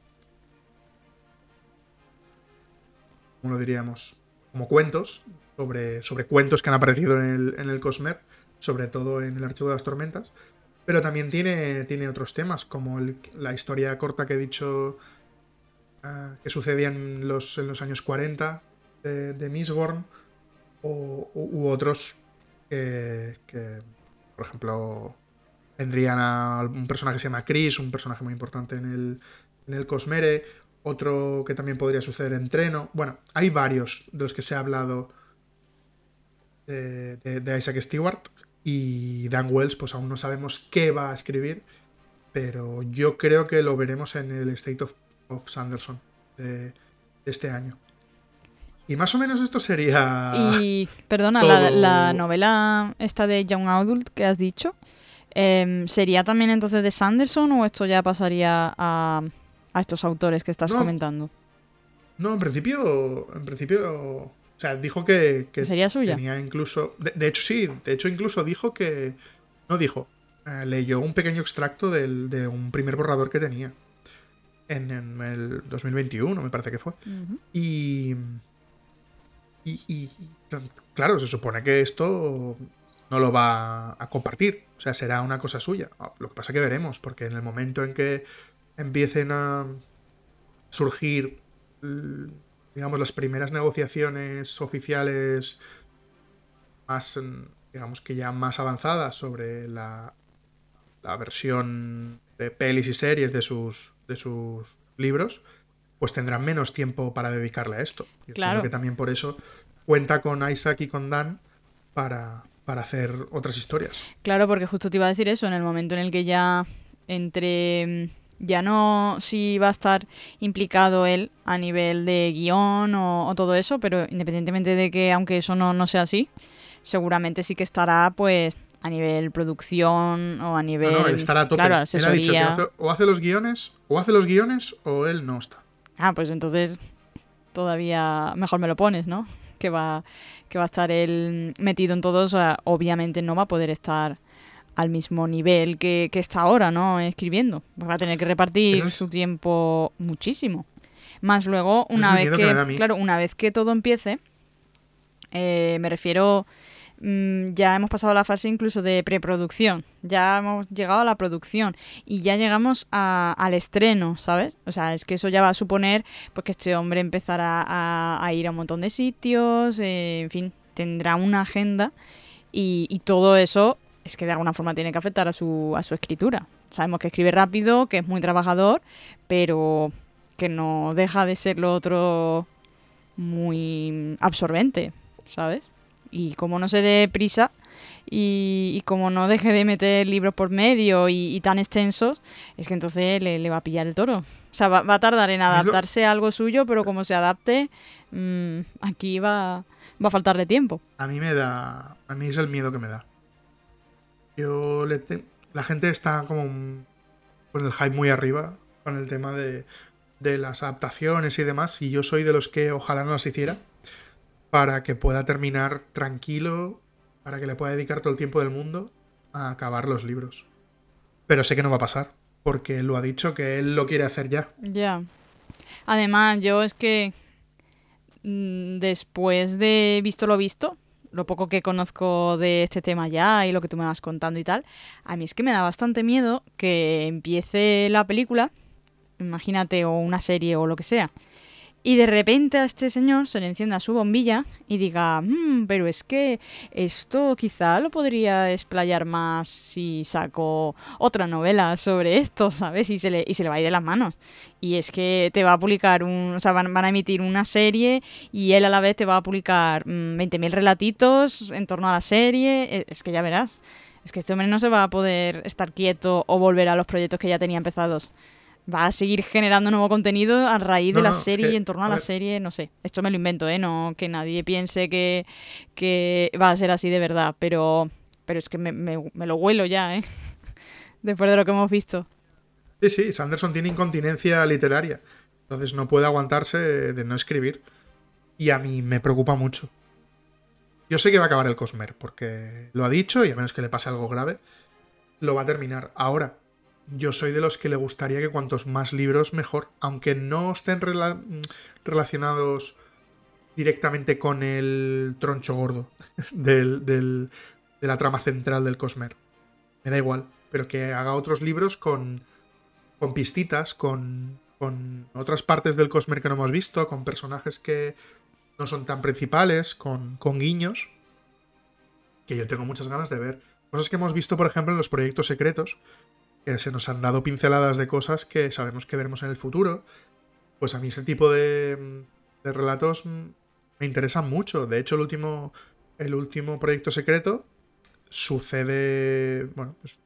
como lo diríamos, como cuentos, sobre, sobre cuentos que han aparecido en el, en el Cosmer, sobre todo en el Archivo de las Tormentas. Pero también tiene, tiene otros temas, como la historia corta que he dicho ah, que sucedía en los, en los años 40 de, de o, u, otros que, por ejemplo, vendrían a un personaje que se llama Chris, un personaje muy importante en el, en el Cosmere, otro que también podría suceder en Treno. Bueno, hay varios de los que se ha hablado de, Isaac Stewart y Dan Wells, pues aún no sabemos qué va a escribir, pero yo creo que lo veremos en el State of, Sanderson de, este año. Y más o menos esto sería. Y, perdona, la, novela esta de Young Adult que has dicho, em, ¿sería también entonces de Sanderson o esto ya pasaría a, a estos autores que estás comentando. No, en principio, en principio, o sea, dijo que, sería suya. Tenía incluso, de, hecho sí, de hecho incluso dijo que, no dijo, eh, leyó un pequeño extracto de un primer borrador que tenía en, el 2021, me parece que fue. y, y, y, claro, se supone que esto no lo va a compartir, o sea, será una cosa suya. Lo que pasa que veremos, porque en el momento en que empiecen a surgir, digamos, las primeras negociaciones oficiales más, digamos que ya más avanzadas sobre la, la versión de pelis y series de sus, de sus libros, pues tendrán menos tiempo para dedicarle a esto. Y claro. que también por eso cuenta con Isaac y con Dan para, para hacer otras historias. Claro, porque justo te iba a decir eso, en el momento en el que ya entre ya no si va a estar implicado él a nivel de guion o, todo eso, pero independientemente de que aunque eso no, no sea así, seguramente sí que estará pues a nivel producción o a nivel... No, él estará a tope. Claro, Él ha dicho que o hace los guiones, o hace los guiones, o él no está. Ah, pues entonces todavía mejor me lo pones, ¿no? Que va, que va a estar él metido en todo, o sea, obviamente no va a poder estar al mismo nivel que, está ahora, ¿no? Escribiendo. Va a tener que repartir su tiempo muchísimo. Más luego, una vez que, claro, una vez que todo empiece, eh, me refiero, mm, ya hemos pasado la fase incluso de preproducción, ya hemos llegado a la producción y ya llegamos al estreno, ¿sabes? O sea, es que eso ya va a suponer pues que este hombre empezará a, ir a un montón de sitios, eh, en fin, tendrá una agenda y, y todo eso es que de alguna forma tiene que afectar a su, a su escritura. Sabemos que escribe rápido, que es muy trabajador, pero que no deja de ser lo otro muy absorbente, ¿sabes? Y como no se dé prisa y, como no deje de meter libros por medio y, tan extensos, es que entonces le, va a pillar el toro. O sea, va, a tardar en adaptarse a algo suyo, pero como se adapte, mm, aquí va, va a faltarle tiempo. A mí me da... A mí es el miedo que me da. Yo le La gente está como con el hype muy arriba con el tema de, de las adaptaciones y demás, y yo soy de los que ojalá no las hiciera para que pueda terminar tranquilo, para que le pueda dedicar todo el tiempo del mundo a acabar los libros. Pero sé que no va a pasar, porque lo ha dicho que él lo quiere hacer ya. Ya. Además, yo es que mm, después de visto lo visto, lo poco que conozco de este tema ya y lo que tú me vas contando y tal, a mí es que me da bastante miedo que empiece la película imagínate, o una serie o lo que sea. Y de repente a este señor se le encienda su bombilla y diga, "Mm, pero es que esto quizá lo podría desplayar más si saco otra novela sobre esto, ¿sabes? Y se le, y se le va a ir de las manos. Y es que te va a publicar un, o sea, van, a emitir una serie y él a la vez te va a publicar mm, 20.000 relatitos en torno a la serie. E- Es que ya verás. Es que este hombre no se va a poder estar quieto o volver a los proyectos que ya tenía empezados. Va a seguir generando nuevo contenido a raíz de No, la es serie que, y en torno a, a la serie, no sé. Esto me lo invento, ¿eh? No que nadie piense que, que va a ser así de verdad, pero, pero es que me, me- me lo huelo ya, ¿eh? Después de lo que hemos visto. Sí, sí, Sanderson tiene incontinencia literaria. Entonces no puede aguantarse de no escribir. Y a mí me preocupa mucho. Yo sé que va a acabar el Cosmer, porque lo ha dicho y a menos que le pase algo grave, lo va a terminar. Ahora, yo soy de los que le gustaría que cuantos más libros mejor, aunque no estén rela- relacionados directamente con el troncho gordo del- del- de la trama central del Cosmer. Me da igual, pero que haga otros libros con, con pistitas, con, con otras partes del Cosmer que no hemos visto, con personajes que no son tan principales, con, con guiños, que yo tengo muchas ganas de ver. Cosas que hemos visto, por ejemplo, en los proyectos secretos, se nos han dado pinceladas de cosas que sabemos que veremos en el futuro. Pues a mí ese tipo de, relatos me interesan mucho. De hecho, el último, el último proyecto secreto sucede. Bueno, pues,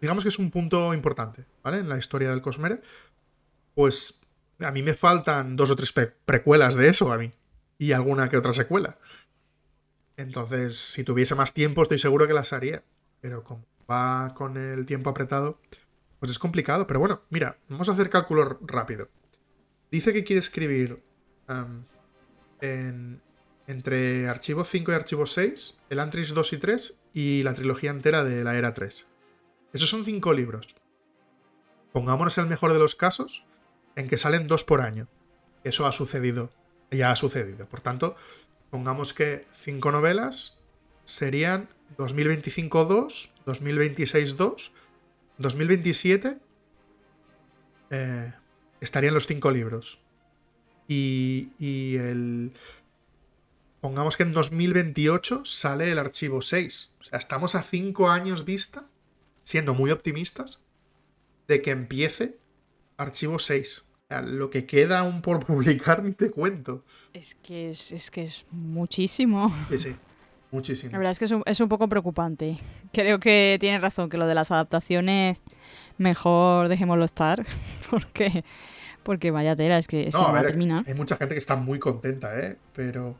digamos que es un punto importante, ¿vale? En la historia del Cosmere. Pues a mí me faltan dos o tres precuelas de eso, a mí. Y alguna que otra secuela. Entonces, si tuviese más tiempo, estoy seguro que las haría. Pero como va con el tiempo apretado, pues es complicado. Pero bueno, mira, vamos a hacer cálculo rápido. Dice que quiere escribir entre Archivo 5 y Archivo 6, el Antris 2 y 3 y la trilogía entera de la Era 3. Esos son cinco libros. Pongámonos el mejor de los casos en que salen dos por año. Eso ha sucedido. Ya ha sucedido. Por tanto, pongamos que cinco novelas serían 2025 2, 2026 2, 2027 eh, estarían los cinco libros. Y, y el... Pongamos que en 2028 sale el archivo 6. O sea, estamos a cinco años vista, siendo muy optimistas, de que empiece archivo 6. O sea, lo que queda aún por publicar ni te cuento. Es que es, es que es muchísimo. Sí, sí, muchísimo. La verdad es que es un, es un poco preocupante. Creo que tienes razón, que lo de las adaptaciones mejor dejémoslo estar, porque porque vaya tela, es que, es que No, no a va a ver, terminar. hay mucha gente que está muy contenta, ¿eh? Pero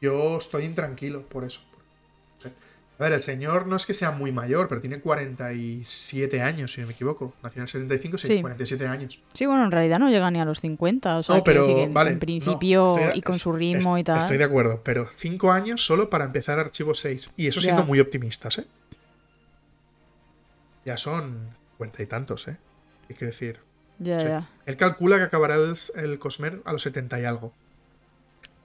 yo estoy intranquilo por eso. A ver, el señor no es que sea muy mayor, pero tiene 47 años, si no me equivoco. Nació en el 75, sí, Sí. 47 años. Sí, bueno, en realidad no llega ni a los 50, o sea, no, pero que en, vale. en no, principio estoy de- y con es- su ritmo es- y tal. Estoy de acuerdo, pero 5 años solo para empezar Archivo 6. Y eso Ya. siendo muy optimistas, ¿eh? Ya son cuenta y tantos, ¿eh? ¿Qué quiero decir? Ya, Sí. ya. Él calcula que acabará el, el Cosmer a los 70 y algo.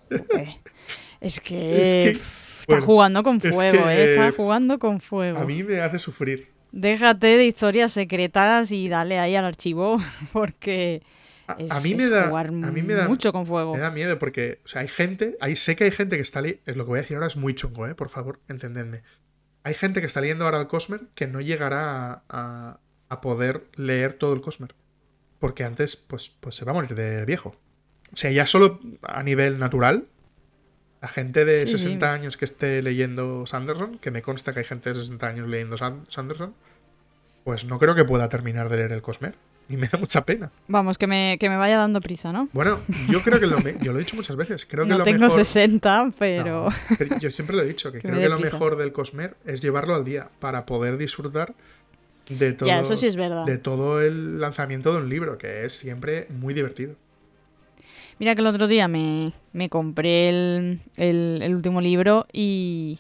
Joder. Es que, Es que, bueno, está jugando con es fuego, que, ¿eh? Está eh, jugando con fuego. A mí me hace sufrir. Déjate de historias secretas y dale ahí al archivo, porque A, es, a mí me es da, jugar a mí me da, mucho con fuego. me da miedo porque, o sea, hay gente, ahí sé que hay gente que está es lo que voy a decir ahora es muy chungo, eh, por favor, entendedme. Hay gente que está leyendo ahora el Cosmer que no llegará a, a- a poder leer todo el Cosmer. Porque antes, pues, pues se va a morir de viejo. O sea, ya solo a nivel natural, la gente de Sí, sí. 60 años que esté leyendo Sanderson, que me consta que hay gente de 60 años leyendo San- Sanderson, pues no creo que pueda terminar de leer el Cosmer. Y me da mucha pena. Vamos, que me, que me vaya dando prisa, ¿no? Bueno, yo creo que lo me- yo lo he dicho muchas veces. Creo que no lo tengo mejor. 60, pero... No, yo siempre lo he dicho, que, Que creo que lo prisa. mejor del Cosmer es llevarlo al día para poder disfrutar de todo, Ya, eso sí es verdad. de todo el lanzamiento de un libro, que es siempre muy divertido. Mira que el otro día me, me compré el, el- el último libro y,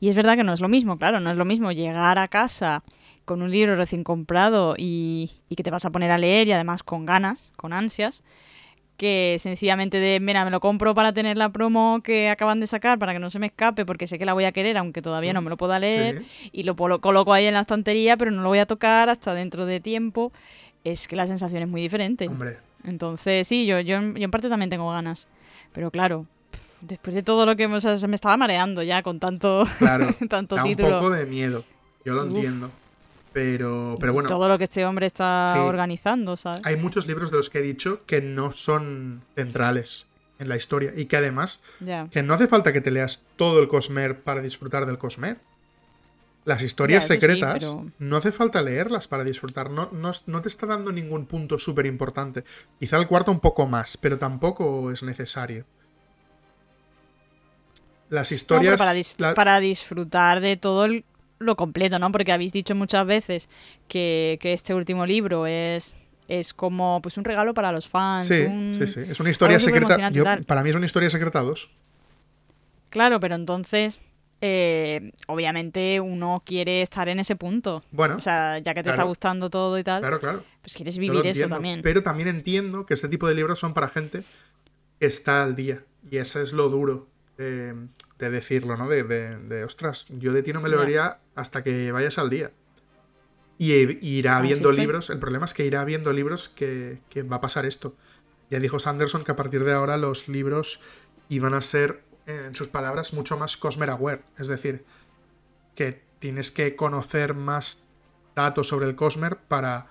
y es verdad que no es lo mismo, claro, no es lo mismo llegar a casa con un libro recién comprado y, y que te vas a poner a leer y además con ganas, con ansias, que sencillamente de, mira, me lo compro para tener la promo que acaban de sacar para que no se me escape porque sé que la voy a querer aunque todavía no me lo pueda leer Sí. y lo coloco ahí en la estantería pero no lo voy a tocar hasta dentro de tiempo es que la sensación es muy diferente. Hombre, Entonces, sí, yo, yo, en- yo en parte también tengo ganas. Pero claro, después de todo lo que hemos... o sea, se me estaba mareando ya con tanto, claro, tanto da un título. poco de miedo. Yo lo Uf. entiendo. Pero, pero bueno, todo lo que este hombre está Sí. organizando, ¿sabes? hay muchos libros de los que he dicho que no son centrales en la historia y que además que no hace falta que te leas todo el Cosmer para disfrutar del Cosmer. Las historias Ya, eso sí, secretas pero- no hace falta leerlas para disfrutar. No, no, no te está dando ningún punto súper importante. Quizá el cuarto un poco más, pero tampoco es necesario. Las No, historias. para, dis- la- para disfrutar de todo el- lo completo, ¿no? Porque habéis dicho muchas veces que, que este último libro es, es como pues un regalo para los fans. Sí, un- sí, sí. Es una historia secreta. yo- para mí es una historia secreta 2. Claro, pero entonces, eh, obviamente uno quiere estar en ese punto. Bueno, O sea, ya que te está gustando todo y tal, claro, claro. pues quieres vivir eso también. Pero también entiendo que este tipo de libros son para gente que está al día. Y ese es lo duro de, de decirlo, ¿no? De, de- de, ostras, yo de ti no me vería hasta que vayas al día. Y e- irá estoy. libros. El problema es que irá viendo libros que, que va a pasar esto. Ya dijo Sanderson que a partir de ahora los libros iban a ser, en sus palabras, mucho más Cosmer Aware. Es decir, que tienes que conocer más datos sobre el Cosmer para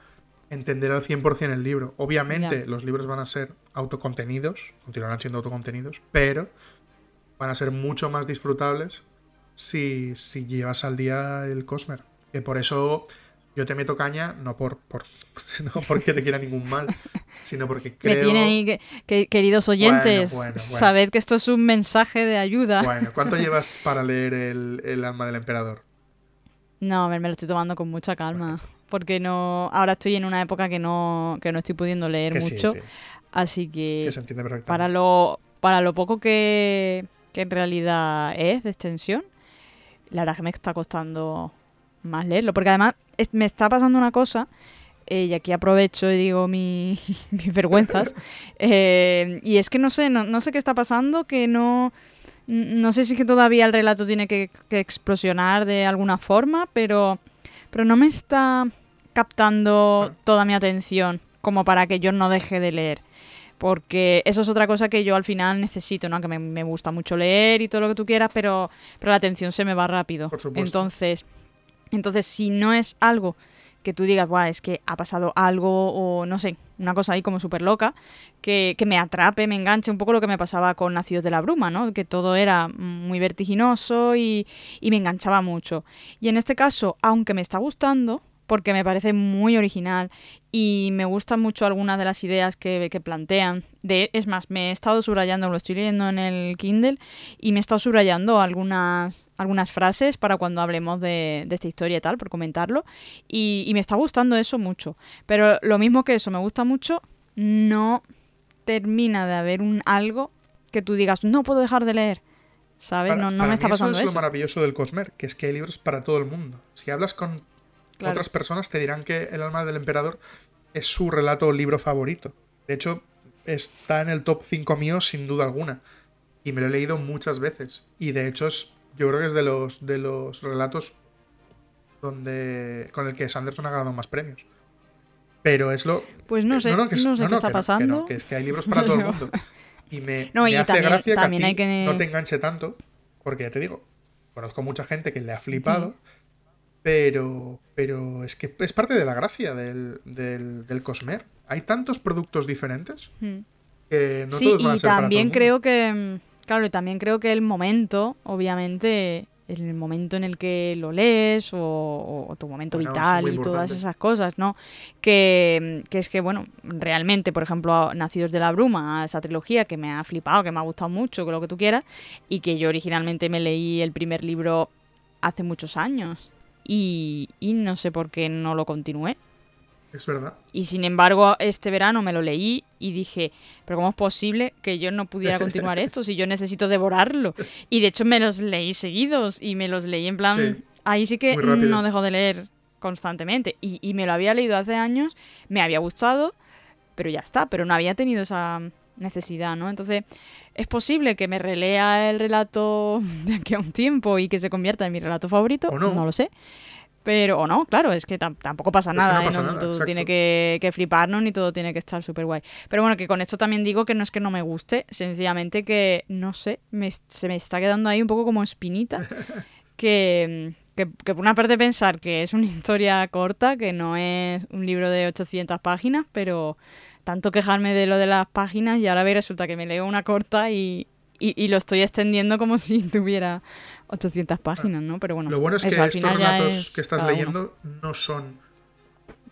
entender al 100% el libro. Obviamente los libros van a ser autocontenidos, continuarán siendo autocontenidos, pero van a ser mucho más disfrutables si, si llevas al día el Cosmer. Que por eso yo te meto caña, no por, por no porque te quiera ningún mal, sino porque Me creo... tiene ahí, que, que- queridos oyentes, bueno, bueno. sabed que esto es un mensaje de ayuda. Bueno, ¿cuánto llevas para leer el, el alma del emperador? No, a ver, me lo estoy tomando con mucha calma. Porque no. Ahora estoy en una época que no, que no estoy pudiendo leer Que mucho. sí, Así que. que se entiende perfectamente. para lo. Para lo poco que, que en realidad es de extensión, la verdad que me está costando más leerlo. Porque además es- me está pasando una cosa, eh, y aquí aprovecho y digo mi- mis vergüenzas, eh, y es que no sé, no, no sé qué está pasando, que no... No sé si es que todavía el relato tiene que, que explosionar de alguna forma, pero, pero no me está captando toda mi atención como para que yo no deje de leer. Porque eso es otra cosa que yo al final necesito, ¿no? Que me, me gusta mucho leer y todo lo que tú quieras, pero, pero la atención se me va rápido. Por supuesto. Entonces, entonces, si no es algo que tú digas, Buah, es que ha pasado algo o no sé, una cosa ahí como súper loca, que, que me atrape, me enganche, un poco lo que me pasaba con Nacidos de la Bruma, ¿no? Que todo era muy vertiginoso y, y me enganchaba mucho. Y en este caso, aunque me está gustando, porque me parece muy original y me gustan mucho algunas de las ideas que, que plantean. De, es más, me he estado subrayando, lo estoy leyendo en el Kindle, y me he estado subrayando algunas, algunas frases para cuando hablemos de, de esta historia y tal, por comentarlo. Y, y me está gustando eso mucho. Pero lo mismo que eso, me gusta mucho, no termina de haber un algo que tú digas, no puedo dejar de leer. ¿Sabes? Para- no no para me mí está pasando eso. eso. es lo maravilloso del Cosmer, que es que hay libros para todo el mundo. Si hablas con Claro. otras personas, te dirán que El alma del emperador es su relato o libro favorito. De hecho, está en el top 5 mío sin duda alguna. Y me lo he leído muchas veces. Y de hecho, es, yo creo que es de los, de los relatos donde con el que Sanderson ha ganado más premios. Pero es lo. Pues no sé, no, que es- sé no, qué no, está que no, que pasando. no, que es que hay libros para todo el mundo. Y me, No, me y hace también- gracia que, también a ti hay que- no te enganche tanto, porque ya te digo, conozco mucha gente que le ha flipado, pero, pero es que es parte de la gracia del, del, del Cosmer. Hay tantos productos diferentes Mm. que no sí, todos van a y ser para todo el también mundo. creo que, mm, claro, y también creo que el momento, obviamente, el momento en el que lo lees o, o tu momento Bueno, vital y todas esas cosas, ¿no? Que, que es que, bueno, realmente, por ejemplo, Nacidos de la Bruma, esa trilogía que me ha flipado, que me ha gustado mucho, que lo que tú quieras, y que yo originalmente me leí el primer libro hace muchos años y, y no sé por qué no lo continué. Es verdad. Y sin embargo, este verano me lo leí y dije, pero ¿cómo es posible que yo no pudiera continuar esto si yo necesito devorarlo? Y de hecho me los leí seguidos y me los leí en plan, Sí, ahí sí que no dejo de leer constantemente. Y, y me lo había leído hace años, me había gustado, pero ya está, pero no había tenido esa necesidad, ¿no? Entonces, es posible que me relea el relato de aquí a un tiempo y que se convierta en mi relato favorito, no. lo sé. Pero, o no, claro, es que tam- tampoco pasa Es que nada, no ¿eh? pasa no, nada, todo exacto. tiene que, que fliparnos ni todo tiene que estar súper guay. Pero bueno, que con esto también digo que no es que no me guste, sencillamente que, no sé, me- se me está quedando ahí un poco como espinita. que, que, que por una parte pensar que es una historia corta, que no es un libro de 800 páginas, pero tanto quejarme de lo de las páginas y ahora ve resulta que me leo una corta y, y, y lo estoy extendiendo como si tuviera 800 páginas, ¿no? Pero bueno, Lo bueno es que eso, estos relatos es que estás uno. leyendo no son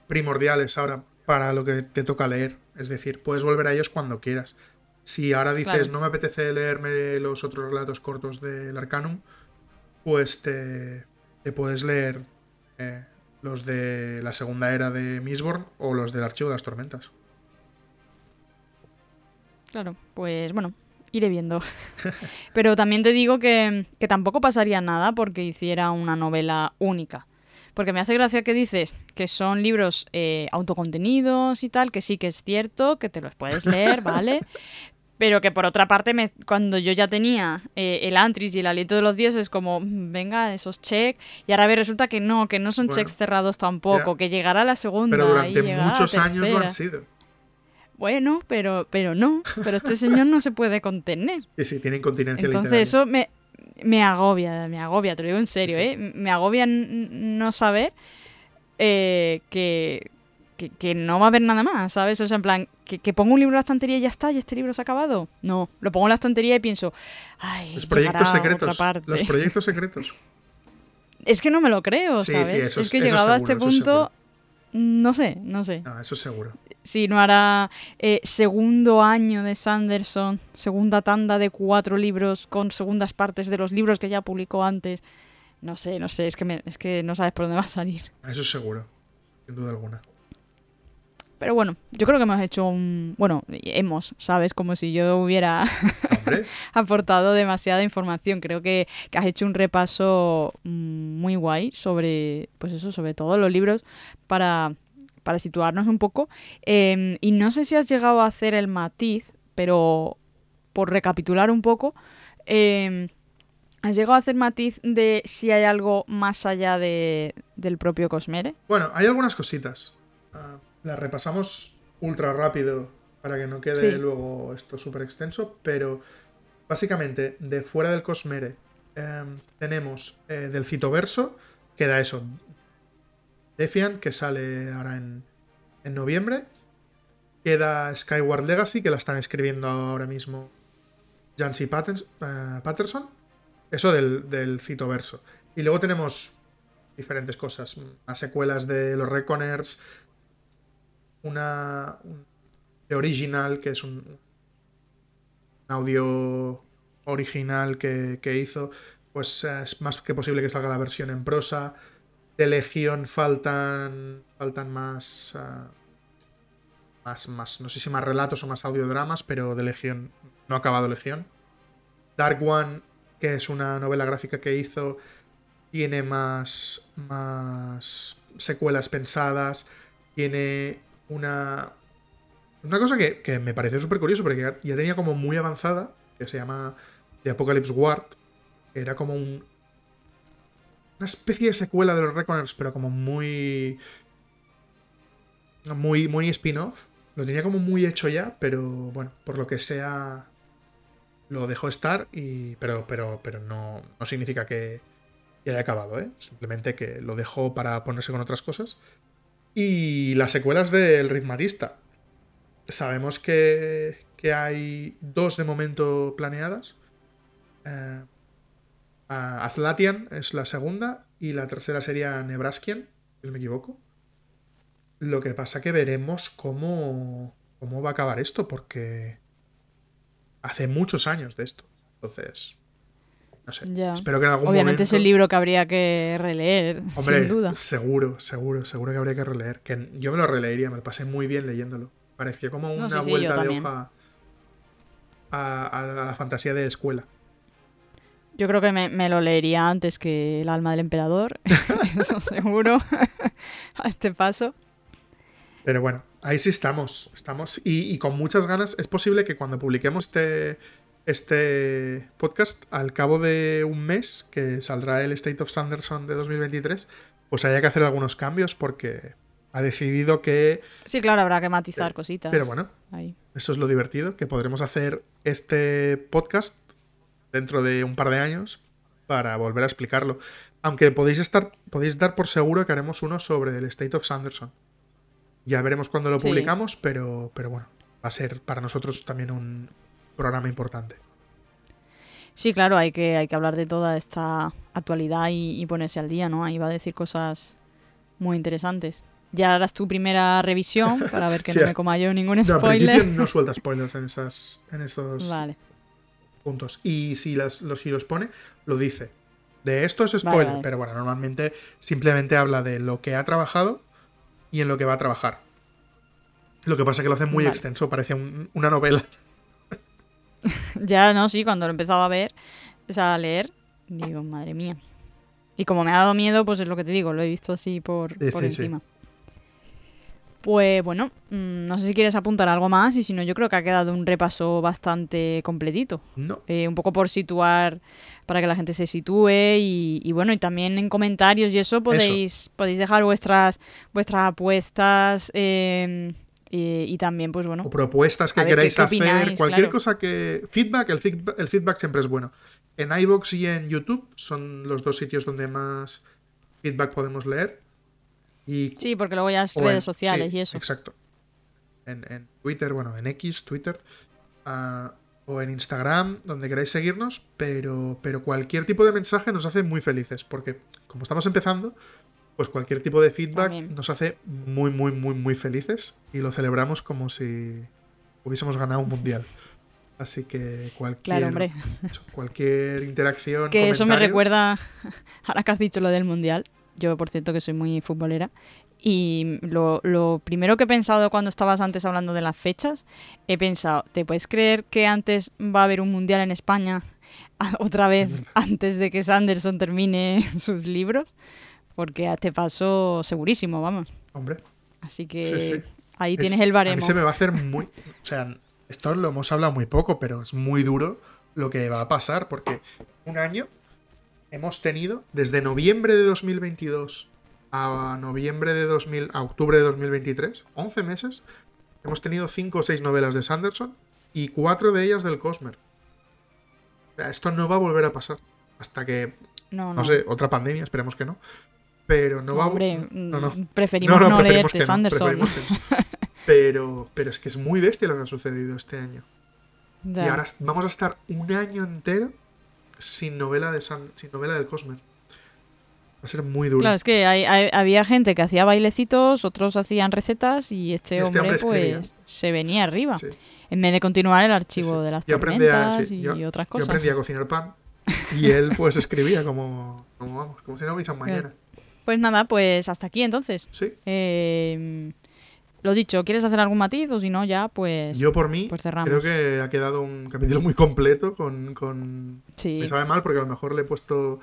primordiales ahora para lo que te toca leer. Es decir, puedes volver a ellos cuando quieras. Si ahora dices, Claro. no me apetece leerme los otros relatos cortos del Arcanum, pues te, te puedes leer eh, los de la segunda era de Mistborn o los del Archivo de las Tormentas. Claro, pues bueno, iré viendo. Pero también te digo que, que tampoco pasaría nada porque hiciera una novela única. Porque me hace gracia que dices que son libros eh, autocontenidos y tal, que sí que es cierto, que te los puedes leer, ¿vale? Pero que por otra parte, me, cuando yo ya tenía eh, el Antris y el Aliento de los Dioses, como, venga, esos check, y ahora resulta que no, que no son Bueno, checks cerrados tampoco, ya. que llegará la segunda. Pero y durante la muchos años lo tercera. han sido. Bueno, pero, pero no, pero este señor no se puede contener. Y sí, tiene incontinencia Entonces literaria. eso me, me agobia, me agobia, te lo digo en serio, Sí. ¿eh? Me agobia no saber eh, que, que, que no va a haber nada más, ¿sabes? O sea, en plan, que, que pongo un libro en la estantería y ya está, y este libro se ha acabado. No, lo pongo en la estantería y pienso, ay, Los proyectos secretos. Los proyectos secretos. Es que no me lo creo, Sí, ¿sabes? sí, eso es es- que llegado a este punto, no sé, no sé. No, eso es seguro. Si no hará eh, segundo año de Sanderson, segunda tanda de cuatro libros con segundas partes de los libros que ya publicó antes. No sé, no sé, es que, me- es que no sabes por dónde va a salir. Eso es seguro. Sin duda alguna. Pero bueno, yo creo que hemos hecho un... Bueno, hemos, ¿sabes? Como si yo hubiera aportado demasiada información. Creo que, que has hecho un repaso mm, muy guay sobre, pues eso, sobre todos los libros para, para situarnos un poco. Eh, y no sé si has llegado a hacer el matiz, pero por recapitular un poco, eh, has llegado a hacer matiz de si hay algo más allá de, del propio Cosmere. Bueno, hay algunas cositas. Ah, las repasamos ultra rápido para que no quede Sí. luego esto súper extenso, pero básicamente de fuera del Cosmere em, tenemos eh, del Citoverso, queda eso. Defiant, que sale ahora en, en noviembre. Queda Skyward Legacy, que la están escribiendo ahora mismo Jancy eh, Patterson. Eso del, del Citoverso. Y luego tenemos diferentes cosas. Las secuelas de los Reckoners. Una. un- de Original, que es un, un audio original que, que hizo. Pues eh, es más que posible que salga la versión en prosa. De Legión faltan. Faltan más. ah, más, más. No sé si más relatos o más audiodramas, pero de Legión. No ha acabado Legión. Dark One, que es una novela gráfica que hizo, tiene más, más secuelas pensadas, tiene una, una cosa que, que me pareció súper curioso, porque ya, ya tenía como muy avanzada, que se llama The Apocalypse Ward, era como un, una especie de secuela de los Reckoners, pero como muy... Muy, muy spin-off. Lo tenía como muy hecho ya, pero bueno, por lo que sea, lo dejó estar, y, pero, pero, pero no, no significa que, que haya acabado, ¿eh? Simplemente que lo dejó para ponerse con otras cosas. Y las secuelas del ritmatista. Sabemos que, que hay dos de momento planeadas. Eh, es la segunda y la tercera sería Nebraskian, si no me equivoco. Lo que pasa que veremos cómo, cómo va a acabar esto, porque hace muchos años de esto. Entonces, no sé. Ya. Espero que en algún Obviamente es el libro que habría que releer, Hombre, sin duda. seguro, seguro, seguro que habría que releer. Que yo me lo releería, me lo pasé muy bien leyéndolo. Pareció como una sí, vuelta de también. hoja a, a la fantasía de escuela. Yo creo que me, me lo leería antes que El alma del emperador, eso seguro, a este paso. Pero bueno, ahí sí estamos. Estamos y, y con muchas ganas. Es posible que cuando publiquemos este, este podcast, al cabo de un mes, que saldrá el State of Sanderson de 2023, pues haya que hacer algunos cambios porque ha decidido que... Sí, claro, habrá que matizar cositas. Pero bueno, eso es lo divertido, que podremos hacer este podcast dentro de un par de años para volver a explicarlo. Aunque podéis, estar, podéis dar por seguro que haremos uno sobre el State of Sanderson. Ya veremos cuándo lo publicamos, pero, pero bueno, va a ser para nosotros también un programa importante. Sí, claro, hay que, hay que hablar de toda esta actualidad y, ponerse al día, ¿no? Ahí va a decir cosas muy interesantes. Ya harás tu primera revisión para ver que no me coma yo ningún spoiler. No, no suelta spoilers en, esas, en estos puntos. Y si, las, los, si los pone, lo dice. De esto es spoiler, pero bueno, normalmente simplemente habla de lo que ha trabajado y en lo que va a trabajar. Lo que pasa es que lo hace muy extenso, parece una novela. ya, no, sí, cuando lo empezaba a ver, o sea, a leer, digo, madre mía. Y como me ha dado miedo, pues es lo que te digo, lo he visto así por, encima. Pues bueno, mm, no sé si quieres apuntar algo más y si no, yo creo que ha quedado un repaso bastante completito. No. Eh, un poco por situar, para que la gente se sitúe y, bueno, y también en comentarios y eso podéis, podéis dejar vuestras, vuestras apuestas. Eh, y, también, pues bueno. O propuestas que queráis hacer, cualquier cosa que. Feedback el, feedback, siempre es bueno. En iBox y en YouTube son los dos sitios donde más feedback podemos leer. Y, sí, porque luego ya es redes sociales y eso. Exacto. En, Twitter, bueno, en X, Twitter. Ah, o en Instagram, donde queráis seguirnos, pero, pero cualquier tipo de mensaje nos hace muy felices, porque como estamos empezando, pues cualquier tipo de feedback nos hace muy, muy, muy, muy felices y lo celebramos como si hubiésemos ganado un mundial. Así que cualquier, cualquier interacción. Que eso me recuerda, ahora que has dicho lo del mundial, yo por cierto que soy muy futbolera, y lo, lo, primero que he pensado cuando estabas antes hablando de las fechas, he pensado, ¿te puedes creer que antes va a haber un mundial en España otra vez antes de que Sanderson termine sus libros? Porque a este paso segurísimo, vamos. Hombre. Así que ahí tienes el baremo. A mí se me va a hacer muy... O sea, esto lo hemos hablado muy poco, pero es muy duro lo que va a pasar, porque un año hemos tenido, desde noviembre de 2022 a noviembre de 2000, a octubre de 2023, 11 meses, hemos tenido 5 o 6 novelas de Sanderson y 4 de ellas del Cosmer. O sea, esto no va a volver a pasar hasta que, no, no. no sé, otra pandemia, esperemos que no, pero no, va no, preferimos no, leerte Sanderson. pero, pero es que es muy bestia lo que ha sucedido este año. Y ahora vamos a estar un año entero sin novela, de sin novela del Cosmer. Va a ser muy duro. Claro, es que había gente que hacía bailecitos, otros hacían recetas y este, este hombre, pues se venía arriba. En vez de continuar el archivo de las tormentas y otras cosas. Yo aprendí a cocinar pan y él pues escribía como, como vamos, como si no hubiese mañana. Pues nada, pues hasta aquí entonces. Sí. Eh, lo dicho, ¿quieres hacer algún matiz o si no ya pues Yo por mí pues creo que ha quedado un capítulo muy completo con, con... Sí. Me sabe mal porque a lo mejor le he puesto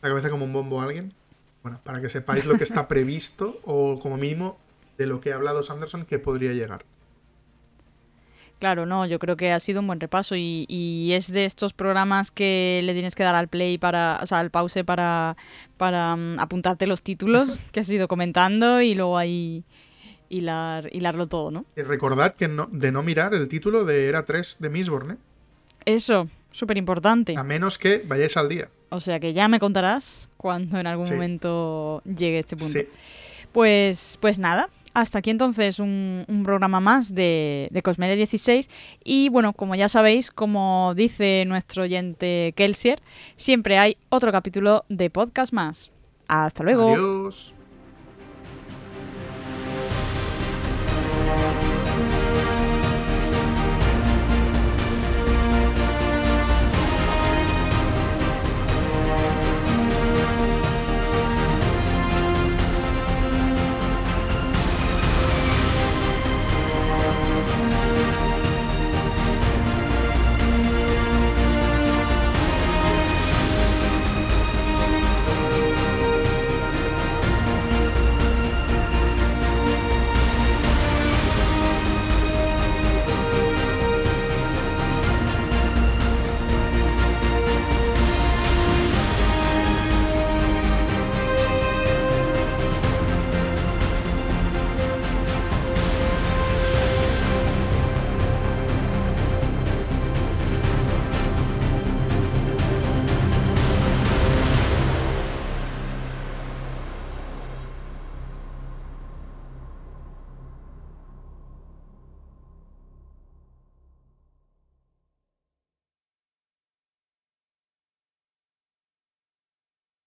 la cabeza como un bombo a alguien. Bueno, para que sepáis lo que está previsto o como mínimo de lo que ha hablado Sanderson que podría llegar. Claro, no, yo creo que ha sido un buen repaso y, es de estos programas que le tienes que dar al play para, o sea, al pause para, para mm, apuntarte los títulos que has ido comentando y luego ahí hilar, hilarlo todo, ¿no? Y recordad que no, de no mirar el título de Era 3 de Mistborn, ¿eh? Eso, súper importante. A menos que vayáis al día. O sea que ya me contarás cuando en algún momento llegue este punto. Pues, pues nada, hasta aquí entonces un, programa más de, de Cosmere 16 y bueno, como ya sabéis, como dice nuestro oyente Kelsier, siempre hay otro capítulo de podcast más. Hasta luego. Adiós.